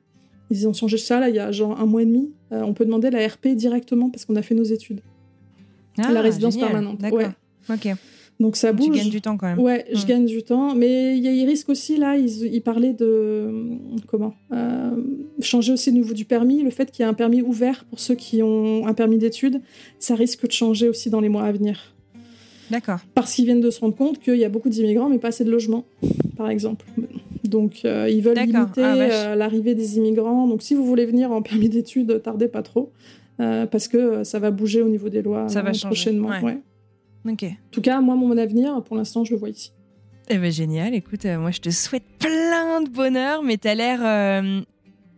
Ils ont changé ça là il y a genre un mois et demi. Euh, on peut demander la RP directement parce qu'on a fait nos études. Ah, la résidence permanente. D'accord. Ok. Donc ça bouge. Tu gagnes du temps quand même. Ouais, je hmm. gagne du temps. Mais il y a ils risquent aussi, là, ils, parlaient de. Comment euh, Changer aussi au niveau du permis. Le fait qu'il y ait un permis ouvert pour ceux qui ont un permis d'études, ça risque de changer aussi dans les mois à venir. D'accord. Parce qu'ils viennent de se rendre compte qu'il y a beaucoup d'immigrants, mais pas assez de logements, par exemple. Donc, euh, ils veulent limiter ah, euh, l'arrivée des immigrants. Donc, si vous voulez venir en permis d'études, tardez pas trop, euh, parce que ça va bouger au niveau des lois ça va prochainement. Ouais. En tout cas, moi, mon avenir, pour l'instant, je le vois ici. Eh ben, génial. Écoute, moi, je te souhaite plein de bonheur, mais tu as l'air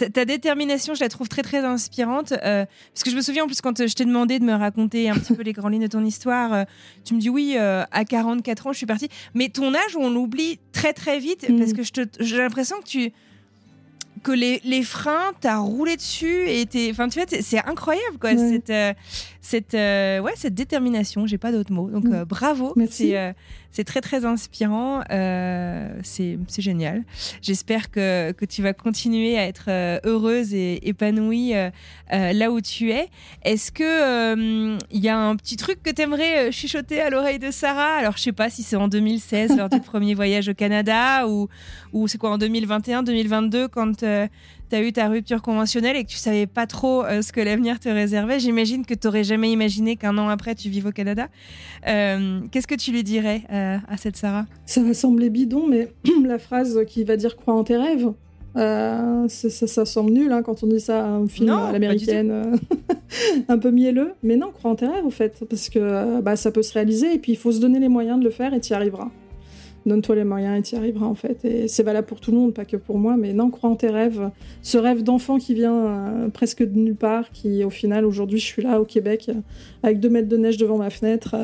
ta détermination, je la trouve très très inspirante. Euh, parce que je me souviens en plus quand euh, je t'ai demandé de me raconter un petit peu les grandes lignes de ton histoire, euh, tu me dis oui, à 44 ans, je suis partie. Mais ton âge, on l'oublie très très vite mm. parce que j'ai l'impression que tu que les, les freins, t'as roulé dessus et t'es, enfin tu vois, c'est incroyable quoi. Cette, cette, ouais, cette détermination, j'ai pas d'autres mots. Donc mm. bravo. Merci. C'est très très inspirant. Euh, c'est génial. J'espère que, que, tu vas continuer à être euh, heureuse et épanouie euh, là où tu es. Est-ce que il y a un petit truc que tu aimerais chuchoter à l'oreille de Sarah? Alors je sais pas si c'est en 2016 lors du premier voyage au Canada ou, ou c'est quoi en 2021, 2022 quand tu as eu ta rupture conventionnelle et que tu savais pas trop euh, ce que l'avenir te réservait, j'imagine que tu n'aurais jamais imaginé qu'un an après tu vives au Canada. Euh, qu'est-ce que tu lui dirais euh, à cette Sarah? Ça va sembler bidon, mais la phrase qui va dire crois en tes rêves. ça, ça, semble nul hein, quand on dit ça à un film à l'américaine, un peu mielleux. Mais non, crois en tes rêves, au fait, parce que bah, ça peut se réaliser et puis il faut se donner les moyens de le faire et tu y arriveras donne-toi les moyens et tu y arriveras en fait. Et c'est valable pour tout le monde, pas que pour moi, mais non, crois en tes rêves. Ce rêve d'enfant qui vient euh, presque de nulle part, qui au final, aujourd'hui, je suis là au Québec euh, avec deux mètres de neige devant ma fenêtre.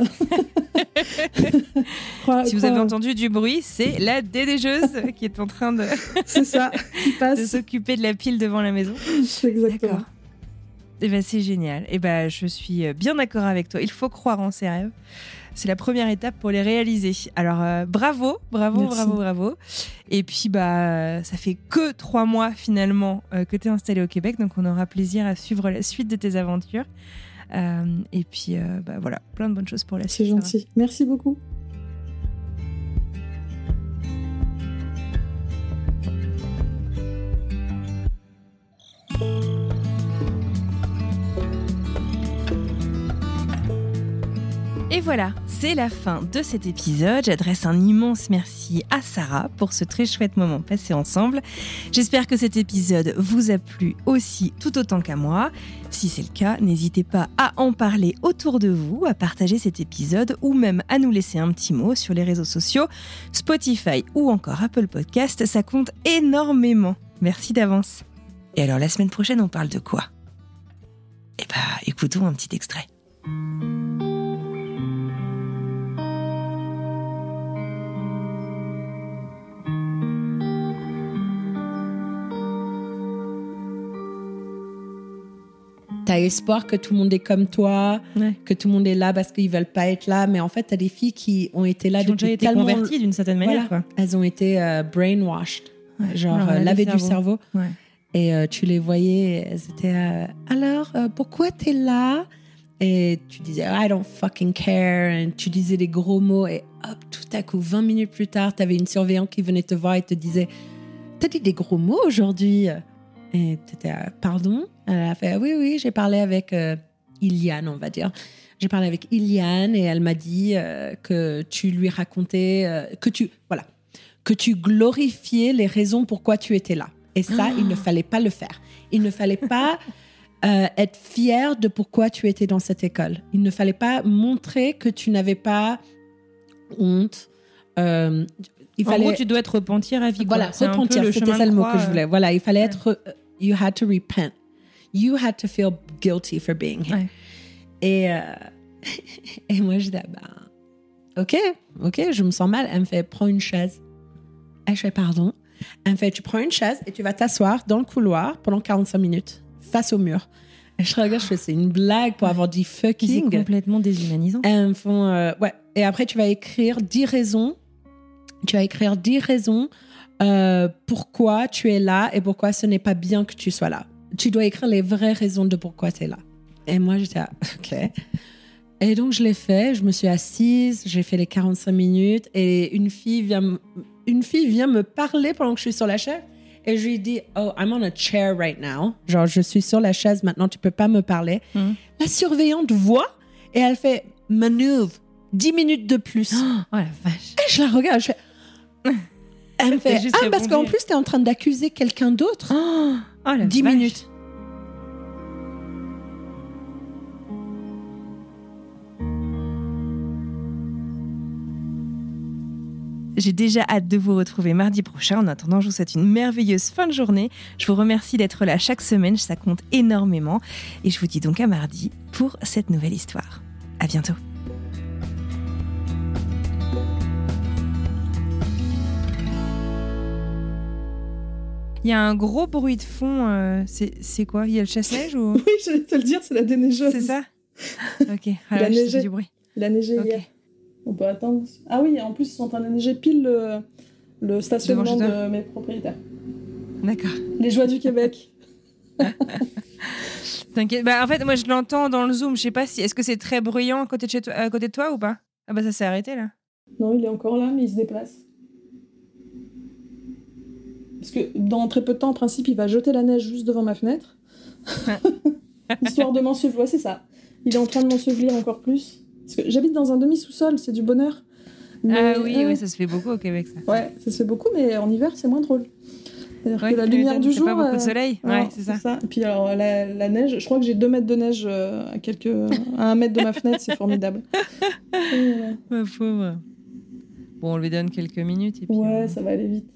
si vous avez entendu du bruit, c'est la déneigeuse qui est en train de, c'est ça, qui passe. de s'occuper de la pile devant la maison. Exactement. Eh ben, c'est génial. Eh ben, je suis bien d'accord avec toi. Il faut croire en ses rêves. C'est la première étape pour les réaliser. Alors euh, bravo, bravo, bravo, bravo. Et puis bah ça fait que trois mois finalement euh, que tu es installé au Québec, donc on aura plaisir à suivre la suite de tes aventures. Euh, et puis bah, voilà, plein de bonnes choses pour la suite. C'est gentil. Merci beaucoup. Et voilà, c'est la fin de cet épisode. J'adresse un immense merci à Sarah pour ce très chouette moment passé ensemble. J'espère que cet épisode vous a plu aussi tout autant qu'à moi. Si c'est le cas, n'hésitez pas à en parler autour de vous, à partager cet épisode ou même à nous laisser un petit mot sur les réseaux sociaux, Spotify ou encore Apple Podcast. Ça compte énormément. Merci d'avance. Et alors la semaine prochaine, on parle de quoi? Eh bah, écoutons un petit extrait. T'as espoir que tout le monde est comme toi, que tout le monde est là parce qu'ils veulent pas être là, mais en fait t'as des filles qui ont été là qui depuis ont été converties d'une certaine manière. Elles ont été euh, brainwashed, genre euh, lavées du cerveau. Et euh, tu les voyais, elles étaient alors pourquoi t'es là? Et tu disais I don't fucking care. Et tu disais des gros mots. Et hop, tout à coup, 20 minutes plus tard, t'avais une surveillante qui venait te voir et te disait T'as dit des gros mots aujourd'hui? Et tu étais, pardon? Elle a fait, oui, oui, j'ai parlé avec euh, Iliane, on va dire. J'ai parlé avec Iliane et elle m'a dit euh, que tu lui racontais, euh, que tu, voilà, que tu glorifiais les raisons pourquoi tu étais là. Et ça, il ne ah. fallait pas le faire. Il ne fallait pas être fier de pourquoi tu étais dans cette école. Il ne fallait pas montrer que tu n'avais pas honte. il en gros, tu dois être repentir à vie. Voilà, repentir, c'était ça le mot que je voulais. Voilà, il fallait être you had to repent. You had to feel guilty for being here. Et, euh, et moi, je dis, bah, ok, ok, je me sens mal. Elle me fait, prends une chaise. Et je fais, pardon. Elle me fait, tu prends une chaise et tu vas t'asseoir dans le couloir pendant 45 minutes, face au mur. Et je regarde, je fais, c'est une blague pour avoir dit fucking. C'est complètement déshumanisant. Et elles me font, euh, ouais. Et après, tu vas écrire 10 raisons. Tu vas écrire 10 raisons euh, pourquoi tu es là et pourquoi ce n'est pas bien que tu sois là. Tu dois écrire les vraies raisons de pourquoi tu es là. Et moi, j'étais, OK. Et donc, je l'ai fait. Je me suis assise, j'ai fait les 45 minutes et une fille vient, une fille vient me parler pendant que je suis sur la chaise. Et je lui dis, oh, I'm on a chair right now. Genre, je suis sur la chaise maintenant, tu peux pas me parler. Hmm. La surveillante voit et elle fait, manœuvre, 10 minutes de plus. Oh, la vache. Et je la regarde, je fais, Elle me fait Ah, parce qu'en plus, tu es en train d'accuser quelqu'un d'autre. Oh, oh 10 minutes. J'ai déjà hâte de vous retrouver mardi prochain. En attendant, je vous souhaite une merveilleuse fin de journée. Je vous remercie d'être là chaque semaine, ça compte énormément. Et je vous dis donc à mardi pour cette nouvelle histoire. À bientôt. Il y a un gros bruit de fond. Euh, c'est quoi? Il y a le chasse-neige ou... Oui, j'allais te le dire, c'est la déneigeuse. C'est ça? Ok, il a neigé. du bruit. Il a neigé hier. On peut attendre. Ah oui, en plus, ils sont en train de neiger pile le, le stationnement de mes propriétaires. D'accord. Les joies du Québec. T'inquiète. Bah, en fait, moi, je l'entends dans le Zoom. Je sais pas si. Est-ce que c'est très bruyant à côté, de chez toi, à côté de toi ou pas? Ah bah, ça s'est arrêté là. Non, il est encore là, mais il se déplace. Parce que dans très peu de temps, en principe, il va jeter la neige juste devant ma fenêtre. Histoire de m'ensevelir. C'est ça. Il est en train de m'ensevelir encore plus. Parce que j'habite dans un demi-sous-sol, c'est du bonheur. ah oui, oui, ça se fait beaucoup au Québec, ça. Ouais, ça se fait beaucoup, mais en hiver, c'est moins drôle. C'est-à-dire que la lumière du jour. pas beaucoup de euh, soleil, ouais, c'est ça. Et puis alors, la, neige, je crois que j'ai deux mètres de neige euh, à, quelques... à un mètre de ma fenêtre, c'est formidable. Ma pauvre. Bon, on lui donne quelques minutes. Et puis ouais, ça va aller vite.